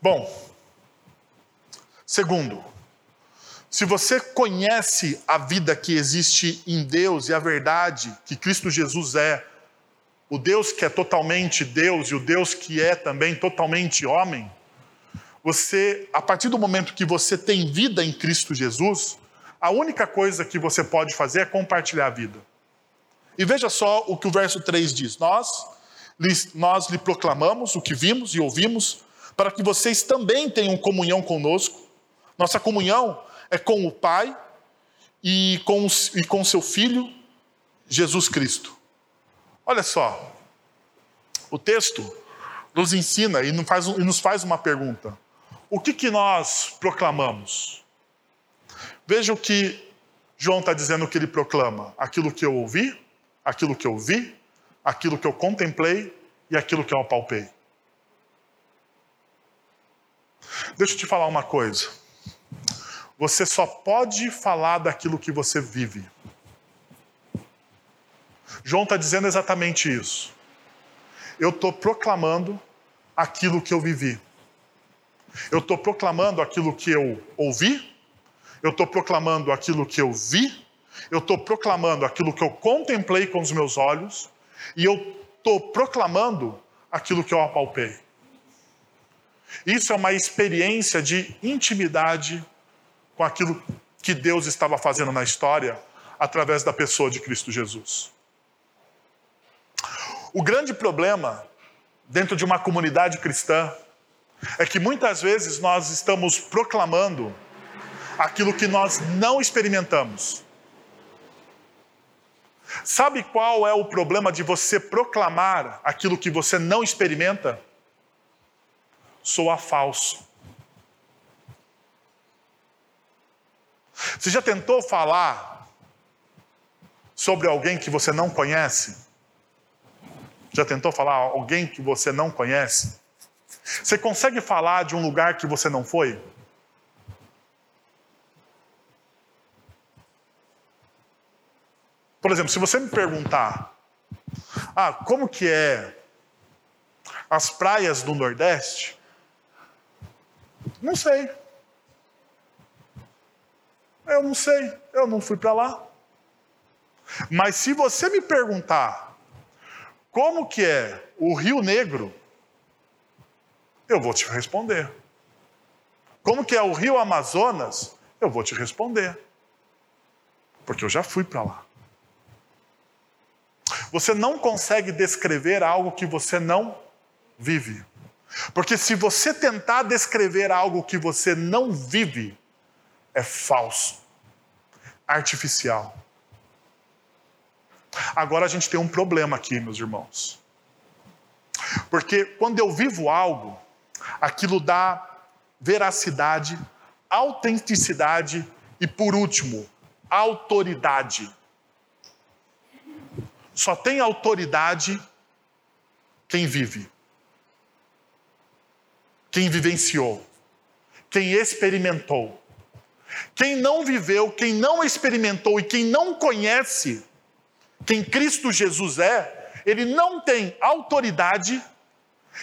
[SPEAKER 1] Bom, segundo, se você conhece a vida que existe em Deus e a verdade que Cristo Jesus é, o Deus que é totalmente Deus e o Deus que é também totalmente homem, você, a partir do momento que você tem vida em Cristo Jesus, a única coisa que você pode fazer é compartilhar a vida. E veja só o que o verso 3 diz: Nós, nós lhe proclamamos o que vimos e ouvimos, para que vocês também tenham comunhão conosco. Nossa comunhão é com o Pai e com, e com seu Filho, Jesus Cristo. Olha só, o texto nos ensina e nos faz, uma pergunta o que, que nós proclamamos? Veja o que João está dizendo que ele proclama: aquilo que eu ouvi, aquilo que eu vi, aquilo que eu contemplei e aquilo que eu apalpei. Deixa eu te falar uma coisa. Você só pode falar daquilo que você vive. João está dizendo exatamente isso. Eu estou proclamando aquilo que eu vivi. Eu estou proclamando aquilo que eu ouvi, eu estou proclamando aquilo que eu vi, eu estou proclamando aquilo que eu contemplei com os meus olhos, e eu estou proclamando aquilo que eu apalpei. Isso é uma experiência de intimidade com aquilo que Deus estava fazendo na história através da pessoa de Cristo Jesus. O grande problema dentro de uma comunidade cristã é que muitas vezes nós estamos proclamando aquilo que nós não experimentamos. Sabe qual é o problema de você proclamar aquilo que você não experimenta? Soa falso. Você já tentou falar sobre alguém que você não conhece? Já tentou falar alguém que você não conhece? Você consegue falar de um lugar que você não foi? Por exemplo, se você me perguntar, ah, como que é as praias do Nordeste? Não sei. Eu não sei, eu não fui para lá. Mas se você me perguntar como que é o Rio Negro, eu vou te responder. Como que é o Rio Amazonas, eu vou te responder. Porque eu já fui para lá. Você não consegue descrever algo que você não vive. Porque se você tentar descrever algo que você não vive, é falso, artificial. Agora a gente tem um problema aqui, meus irmãos. Porque quando eu vivo algo, aquilo dá veracidade, autenticidade e, por último, autoridade. Só tem autoridade quem vive, quem vivenciou, quem experimentou. Quem não viveu, quem não experimentou e quem não conhece quem Cristo Jesus é, ele não tem autoridade,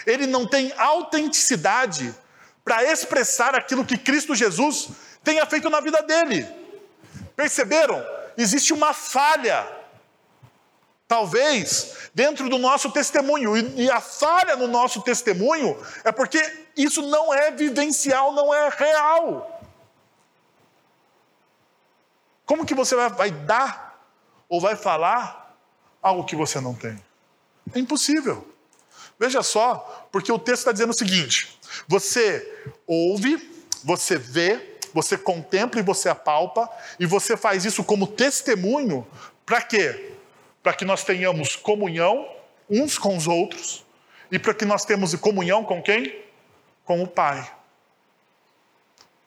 [SPEAKER 1] ele não tem autenticidade para expressar aquilo que Cristo Jesus tenha feito na vida dele. Perceberam? Existe uma falha, talvez, dentro do nosso testemunho, e a falha no nosso testemunho é porque isso não é vivencial, não é real. Como que você vai, vai dar ou vai falar algo que você não tem? É impossível. Veja só, porque o texto está dizendo o seguinte: você ouve, você vê, você contempla e você apalpa, e você faz isso como testemunho, para quê? Para que nós tenhamos comunhão uns com os outros, e para que nós tenhamos comunhão com quem? Com o Pai.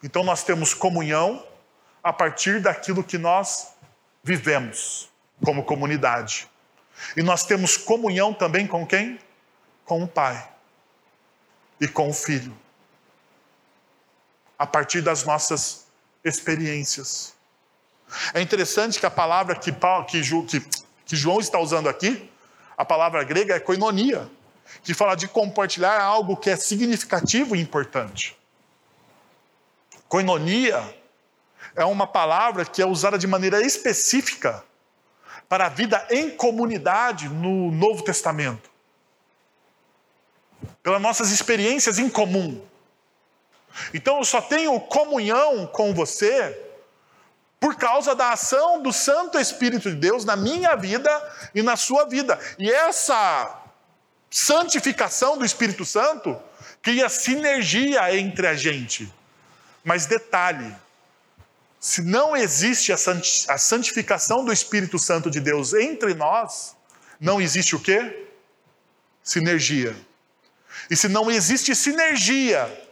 [SPEAKER 1] Então nós temos comunhão a partir daquilo que nós vivemos como comunidade. E nós temos comunhão também com quem? Com o Pai e com o Filho. A partir das nossas experiências. É interessante que a palavra que, que, que, que João está usando aqui, a palavra grega é koinonia, que fala de compartilhar algo que é significativo e importante. Koinonia é uma palavra que é usada de maneira específica para a vida em comunidade no Novo Testamento. Pelas nossas experiências em comum. Então eu só tenho comunhão com você por causa da ação do Santo Espírito de Deus na minha vida e na sua vida. E essa santificação do Espírito Santo cria sinergia entre a gente. Mas detalhe, se não existe a santificação do Espírito Santo de Deus entre nós, não existe o quê? Sinergia. E se não existe sinergia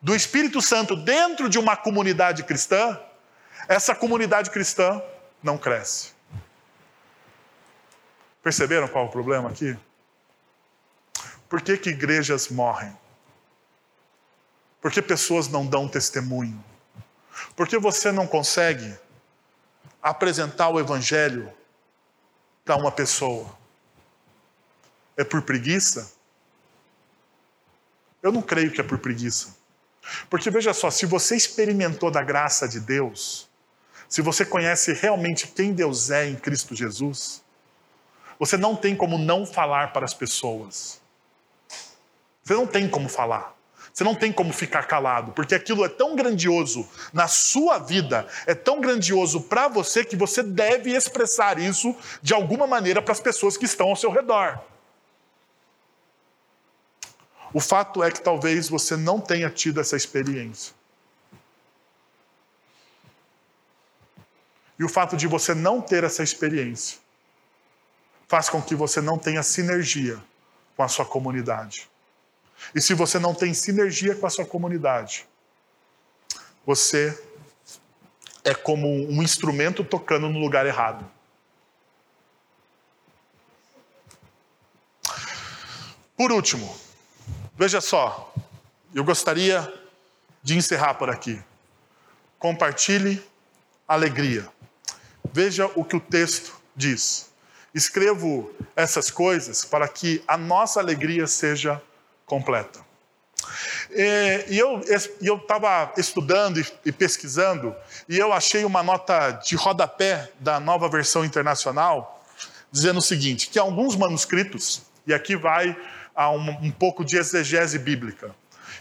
[SPEAKER 1] do Espírito Santo dentro de uma comunidade cristã, essa comunidade cristã não cresce. Perceberam qual é o problema aqui? Por que, que igrejas morrem? Por que pessoas não dão testemunho? Porque você não consegue apresentar o Evangelho para uma pessoa? É por preguiça? Eu não creio que é por preguiça. Porque veja só, se você experimentou da graça de Deus, se você conhece realmente quem Deus é em Cristo Jesus, você não tem como não falar para as pessoas. Você não tem como falar. Você não tem como ficar calado, porque aquilo é tão grandioso na sua vida, é tão grandioso para você que você deve expressar isso de alguma maneira para as pessoas que estão ao seu redor. O fato é que talvez você não tenha tido essa experiência. E o fato de você não ter essa experiência faz com que você não tenha sinergia com a sua comunidade. E se você não tem sinergia com a sua comunidade, você é como um instrumento tocando no lugar errado. Por último, veja só, eu gostaria de encerrar por aqui. Compartilhe alegria. Veja o que o texto diz: Escrevo essas coisas para que a nossa alegria seja completa. E eu estava estudando e pesquisando, e eu achei uma nota de rodapé da nova versão internacional, dizendo o seguinte: que alguns manuscritos, e aqui vai um, um pouco de exegese bíblica,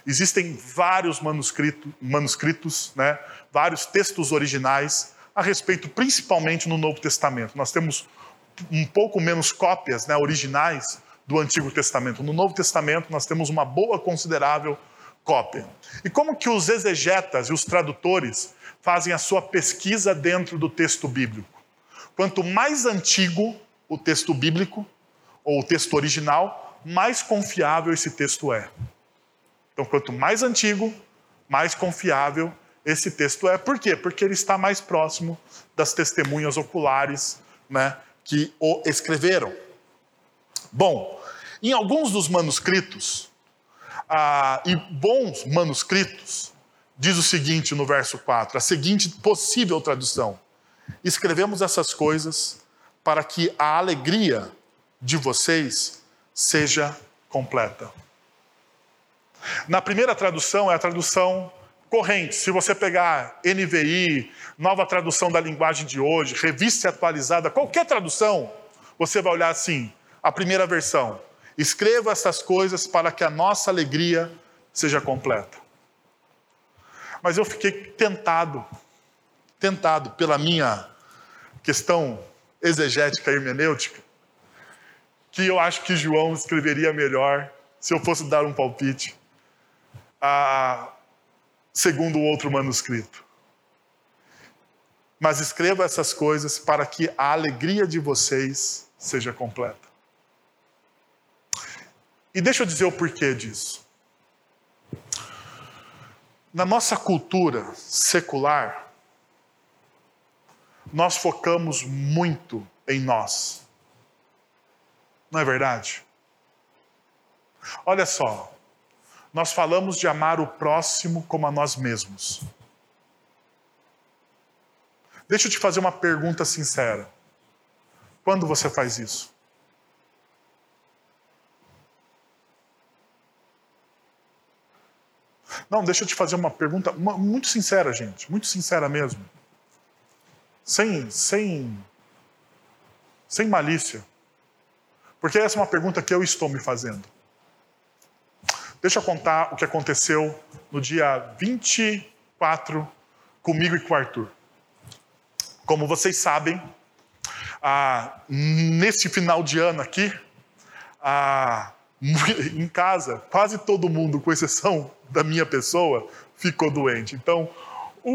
[SPEAKER 1] existem vários manuscritos, manuscritos né, vários textos originais a respeito, principalmente no Novo Testamento. Nós temos um pouco menos cópias né, originais do Antigo Testamento. No Novo Testamento nós temos uma boa, considerável cópia. E como que os exegetas e os tradutores fazem a sua pesquisa dentro do texto bíblico? Quanto mais antigo o texto bíblico, ou o texto original, mais confiável esse texto é. Então, quanto mais antigo, mais confiável esse texto é. Por quê? Porque ele está mais próximo das testemunhas oculares né, que o escreveram. Bom, em alguns dos manuscritos, ah, e bons manuscritos, diz o seguinte no verso 4, a seguinte possível tradução: Escrevemos essas coisas para que a alegria de vocês seja completa. Na primeira tradução é a tradução corrente. Se você pegar NVI, nova tradução da linguagem de hoje, revista atualizada, qualquer tradução, você vai olhar assim: a primeira versão. Escreva essas coisas para que a nossa alegria seja completa. Mas eu fiquei tentado, tentado pela minha questão exegética hermenêutica, que eu acho que João escreveria melhor se eu fosse dar um palpite. A, segundo o outro manuscrito. Mas escreva essas coisas para que a alegria de vocês seja completa. E deixa eu dizer o porquê disso. Na nossa cultura secular, nós focamos muito em nós. Não é verdade? Olha só, nós falamos de amar o próximo como a nós mesmos. Deixa eu te fazer uma pergunta sincera. Quando você faz isso? Não, deixa eu te fazer uma pergunta muito sincera, gente, muito sincera mesmo. Sem, sem, sem malícia. Porque essa é uma pergunta que eu estou me fazendo. Deixa eu contar o que aconteceu no dia 24 comigo e com o Arthur. Como vocês sabem, ah, nesse final de ano aqui, ah, em casa, quase todo mundo, com exceção da minha pessoa, ficou doente. Então,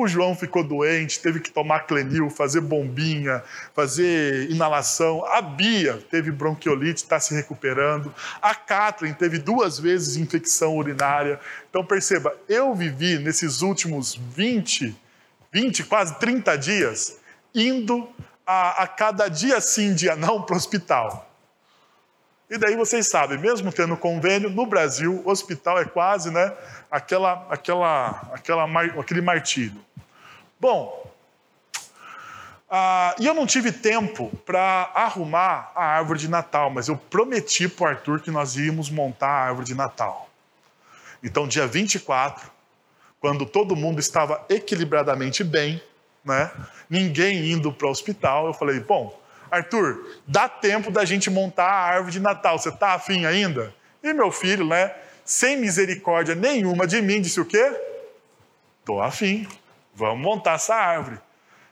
[SPEAKER 1] o João ficou doente, teve que tomar clenil, fazer bombinha, fazer inalação. A Bia teve bronquiolite, está se recuperando. A Kathleen teve duas vezes infecção urinária. Então perceba, eu vivi nesses últimos 20, 20, quase 30 dias, indo a, a cada dia sim, dia não, para o hospital. E daí vocês sabem, mesmo tendo convênio, no Brasil, hospital é quase né, aquela, aquela, aquela, aquele martírio. Bom, ah, e eu não tive tempo para arrumar a árvore de Natal, mas eu prometi para o Arthur que nós íamos montar a árvore de Natal. Então, dia 24, quando todo mundo estava equilibradamente bem, né, ninguém indo para o hospital, eu falei: bom, Arthur, dá tempo da gente montar a árvore de Natal, você está afim ainda? E meu filho, né, sem misericórdia nenhuma de mim, disse o quê? Estou afim, vamos montar essa árvore.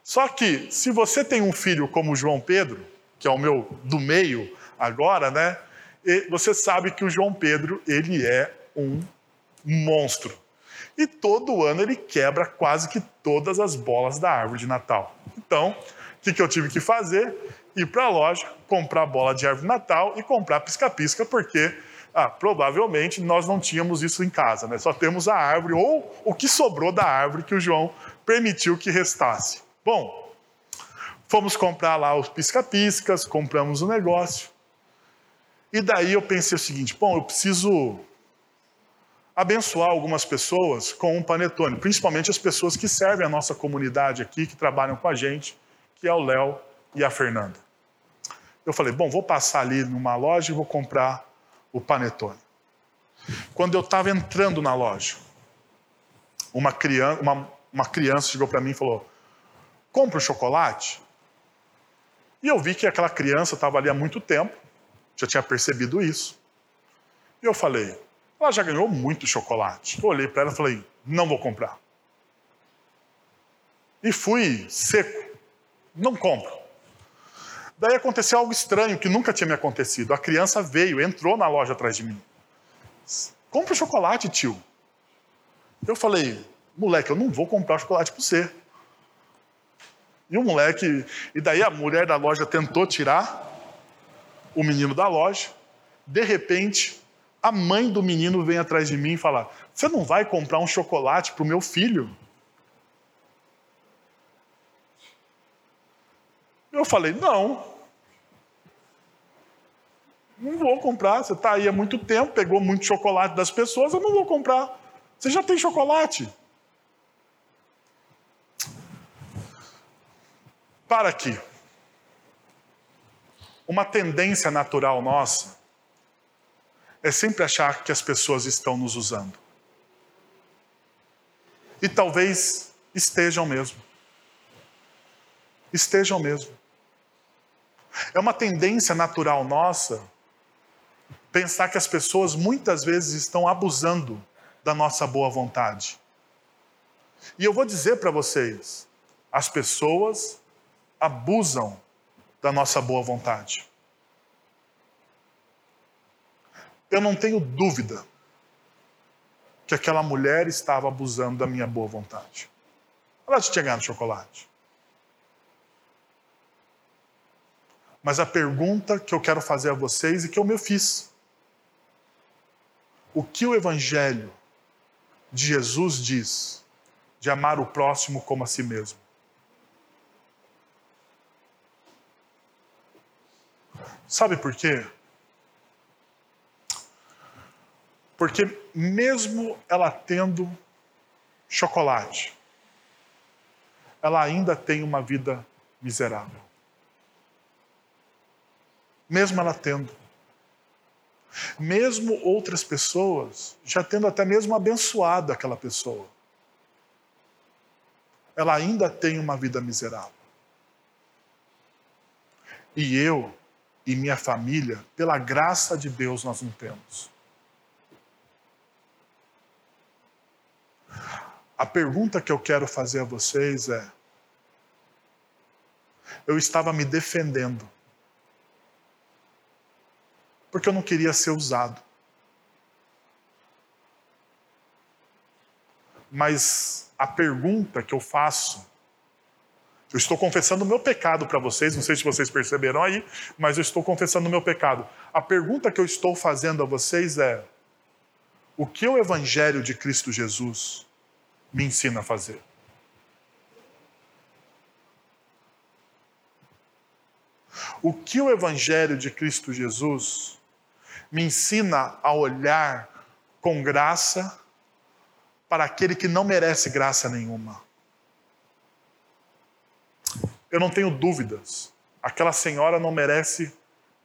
[SPEAKER 1] Só que, se você tem um filho como João Pedro, que é o meu do meio agora, né? Você sabe que o João Pedro, ele é um monstro. E todo ano ele quebra quase que todas as bolas da árvore de Natal. Então, o que, que eu tive que fazer? Ir para a loja, comprar bola de árvore Natal e comprar pisca-pisca, porque ah, provavelmente nós não tínhamos isso em casa, né? só temos a árvore, ou o que sobrou da árvore que o João permitiu que restasse. Bom, fomos comprar lá os pisca-piscas, compramos o negócio. E daí eu pensei o seguinte: bom, eu preciso abençoar algumas pessoas com um panetone, principalmente as pessoas que servem a nossa comunidade aqui, que trabalham com a gente, que é o Léo e a Fernanda. Eu falei, bom, vou passar ali numa loja e vou comprar o panetone. Quando eu estava entrando na loja, uma criança, uma, uma criança chegou para mim e falou: compra o chocolate? E eu vi que aquela criança estava ali há muito tempo, já tinha percebido isso. E eu falei: ela já ganhou muito chocolate. Eu olhei para ela e falei: não vou comprar. E fui seco: não compro. Daí aconteceu algo estranho que nunca tinha me acontecido. A criança veio, entrou na loja atrás de mim. Compre chocolate, tio. Eu falei, moleque, eu não vou comprar chocolate para você. E o moleque, e daí a mulher da loja tentou tirar o menino da loja. De repente, a mãe do menino vem atrás de mim e fala: Você não vai comprar um chocolate para o meu filho? Eu falei: Não. Não vou comprar. Você está aí há muito tempo, pegou muito chocolate das pessoas, eu não vou comprar. Você já tem chocolate. Para aqui. Uma tendência natural nossa é sempre achar que as pessoas estão nos usando. E talvez estejam mesmo. Estejam mesmo. É uma tendência natural nossa pensar que as pessoas muitas vezes estão abusando da nossa boa vontade. E eu vou dizer para vocês: as pessoas abusam da nossa boa vontade. Eu não tenho dúvida que aquela mulher estava abusando da minha boa vontade. Ela tinha ganhado chocolate. Mas a pergunta que eu quero fazer a vocês e que eu me fiz o que o Evangelho de Jesus diz de amar o próximo como a si mesmo. Sabe por quê? Porque mesmo ela tendo chocolate, ela ainda tem uma vida miserável. Mesmo ela tendo mesmo outras pessoas já tendo até mesmo abençoado aquela pessoa, ela ainda tem uma vida miserável. E eu e minha família, pela graça de Deus, nós não temos. A pergunta que eu quero fazer a vocês é: eu estava me defendendo porque eu não queria ser usado. Mas a pergunta que eu faço, eu estou confessando o meu pecado para vocês, não sei se vocês perceberam aí, mas eu estou confessando o meu pecado. A pergunta que eu estou fazendo a vocês é: o que o Evangelho de Cristo Jesus me ensina a fazer? O que o Evangelho de Cristo Jesus me ensina a olhar com graça para aquele que não merece graça nenhuma. Eu não tenho dúvidas, aquela senhora não merece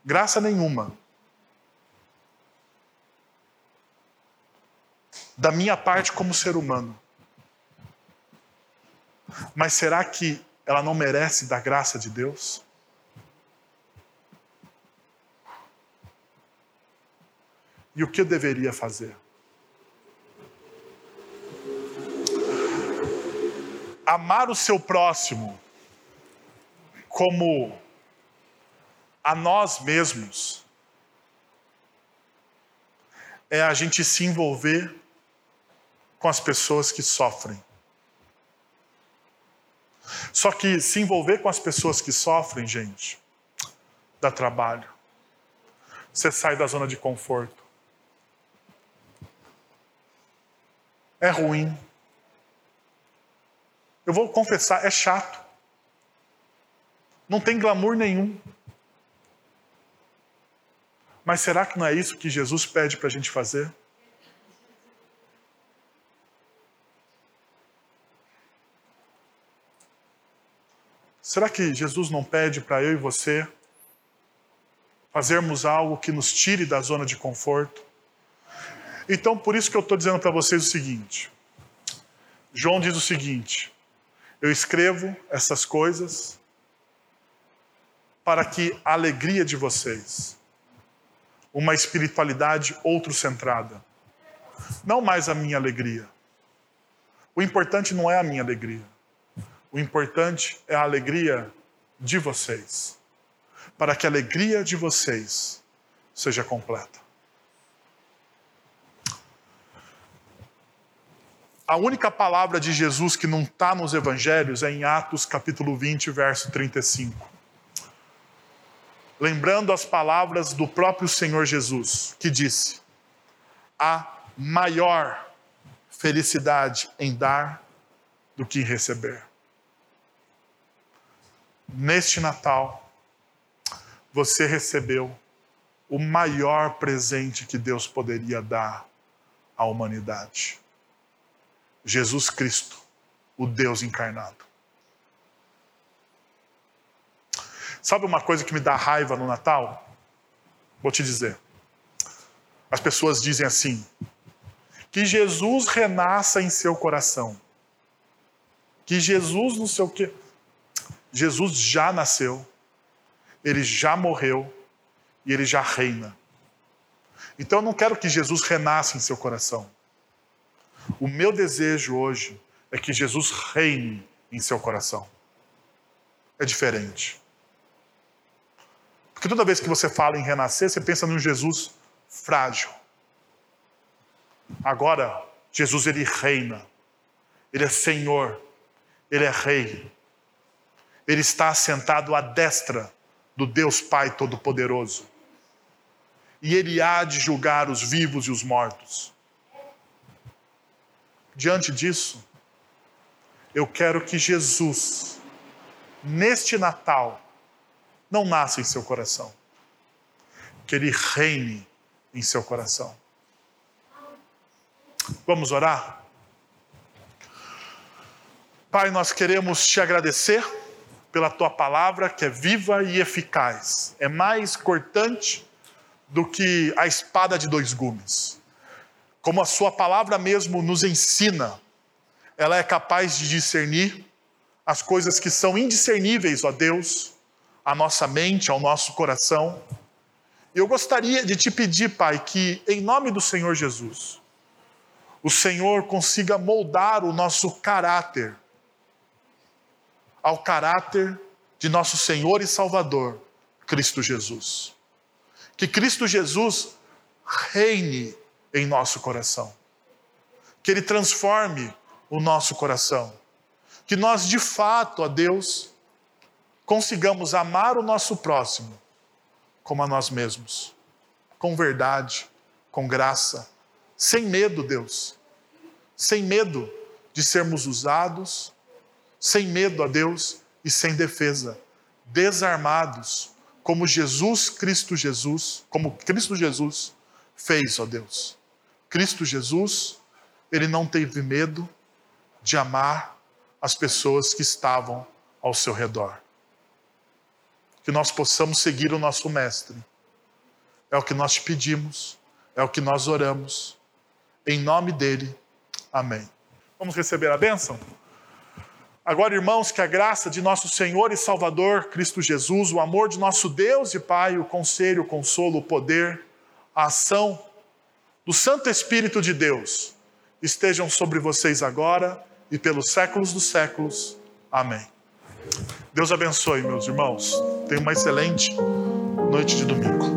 [SPEAKER 1] graça nenhuma. Da minha parte como ser humano. Mas será que ela não merece da graça de Deus? E o que deveria fazer? Amar o seu próximo como a nós mesmos é a gente se envolver com as pessoas que sofrem. Só que se envolver com as pessoas que sofrem, gente, dá trabalho. Você sai da zona de conforto. É ruim. Eu vou confessar, é chato. Não tem glamour nenhum. Mas será que não é isso que Jesus pede para a gente fazer? Será que Jesus não pede para eu e você fazermos algo que nos tire da zona de conforto. Então, por isso que eu estou dizendo para vocês o seguinte: João diz o seguinte: eu escrevo essas coisas para que a alegria de vocês, uma espiritualidade outro-centrada, não mais a minha alegria. O importante não é a minha alegria. O importante é a alegria de vocês. Para que a alegria de vocês seja completa. A única palavra de Jesus que não está nos evangelhos é em Atos capítulo 20, verso 35. Lembrando as palavras do próprio Senhor Jesus, que disse: há maior felicidade em dar do que em receber. Neste Natal, você recebeu o maior presente que Deus poderia dar à humanidade. Jesus Cristo, o Deus encarnado. Sabe uma coisa que me dá raiva no Natal? Vou te dizer. As pessoas dizem assim: que Jesus renasça em seu coração. Que Jesus não sei o quê. Jesus já nasceu, ele já morreu e ele já reina. Então eu não quero que Jesus renasça em seu coração. O meu desejo hoje é que Jesus reine em seu coração. É diferente. Porque toda vez que você fala em renascer, você pensa num Jesus frágil. Agora, Jesus ele reina. Ele é Senhor. Ele é rei. Ele está sentado à destra do Deus Pai Todo-Poderoso. E ele há de julgar os vivos e os mortos. Diante disso, eu quero que Jesus, neste Natal, não nasça em seu coração, que ele reine em seu coração. Vamos orar? Pai, nós queremos te agradecer pela tua palavra que é viva e eficaz, é mais cortante do que a espada de dois gumes como a Sua palavra mesmo nos ensina, ela é capaz de discernir as coisas que são indiscerníveis, ó Deus, à nossa mente, ao nosso coração. Eu gostaria de te pedir, Pai, que em nome do Senhor Jesus, o Senhor consiga moldar o nosso caráter ao caráter de nosso Senhor e Salvador, Cristo Jesus. Que Cristo Jesus reine em nosso coração. Que Ele transforme o nosso coração. Que nós, de fato, a Deus, consigamos amar o nosso próximo como a nós mesmos, com verdade, com graça, sem medo, Deus, sem medo de sermos usados, sem medo a Deus e sem defesa, desarmados, como Jesus Cristo Jesus, como Cristo Jesus fez, ó Deus. Cristo Jesus, ele não teve medo de amar as pessoas que estavam ao seu redor. Que nós possamos seguir o nosso Mestre. É o que nós te pedimos, é o que nós oramos. Em nome dele, amém. Vamos receber a bênção? Agora, irmãos, que a graça de nosso Senhor e Salvador Cristo Jesus, o amor de nosso Deus e Pai, o conselho, o consolo, o poder, a ação do Santo Espírito de Deus estejam sobre vocês agora e pelos séculos dos séculos. Amém. Deus abençoe, meus irmãos. Tenham uma excelente noite de domingo.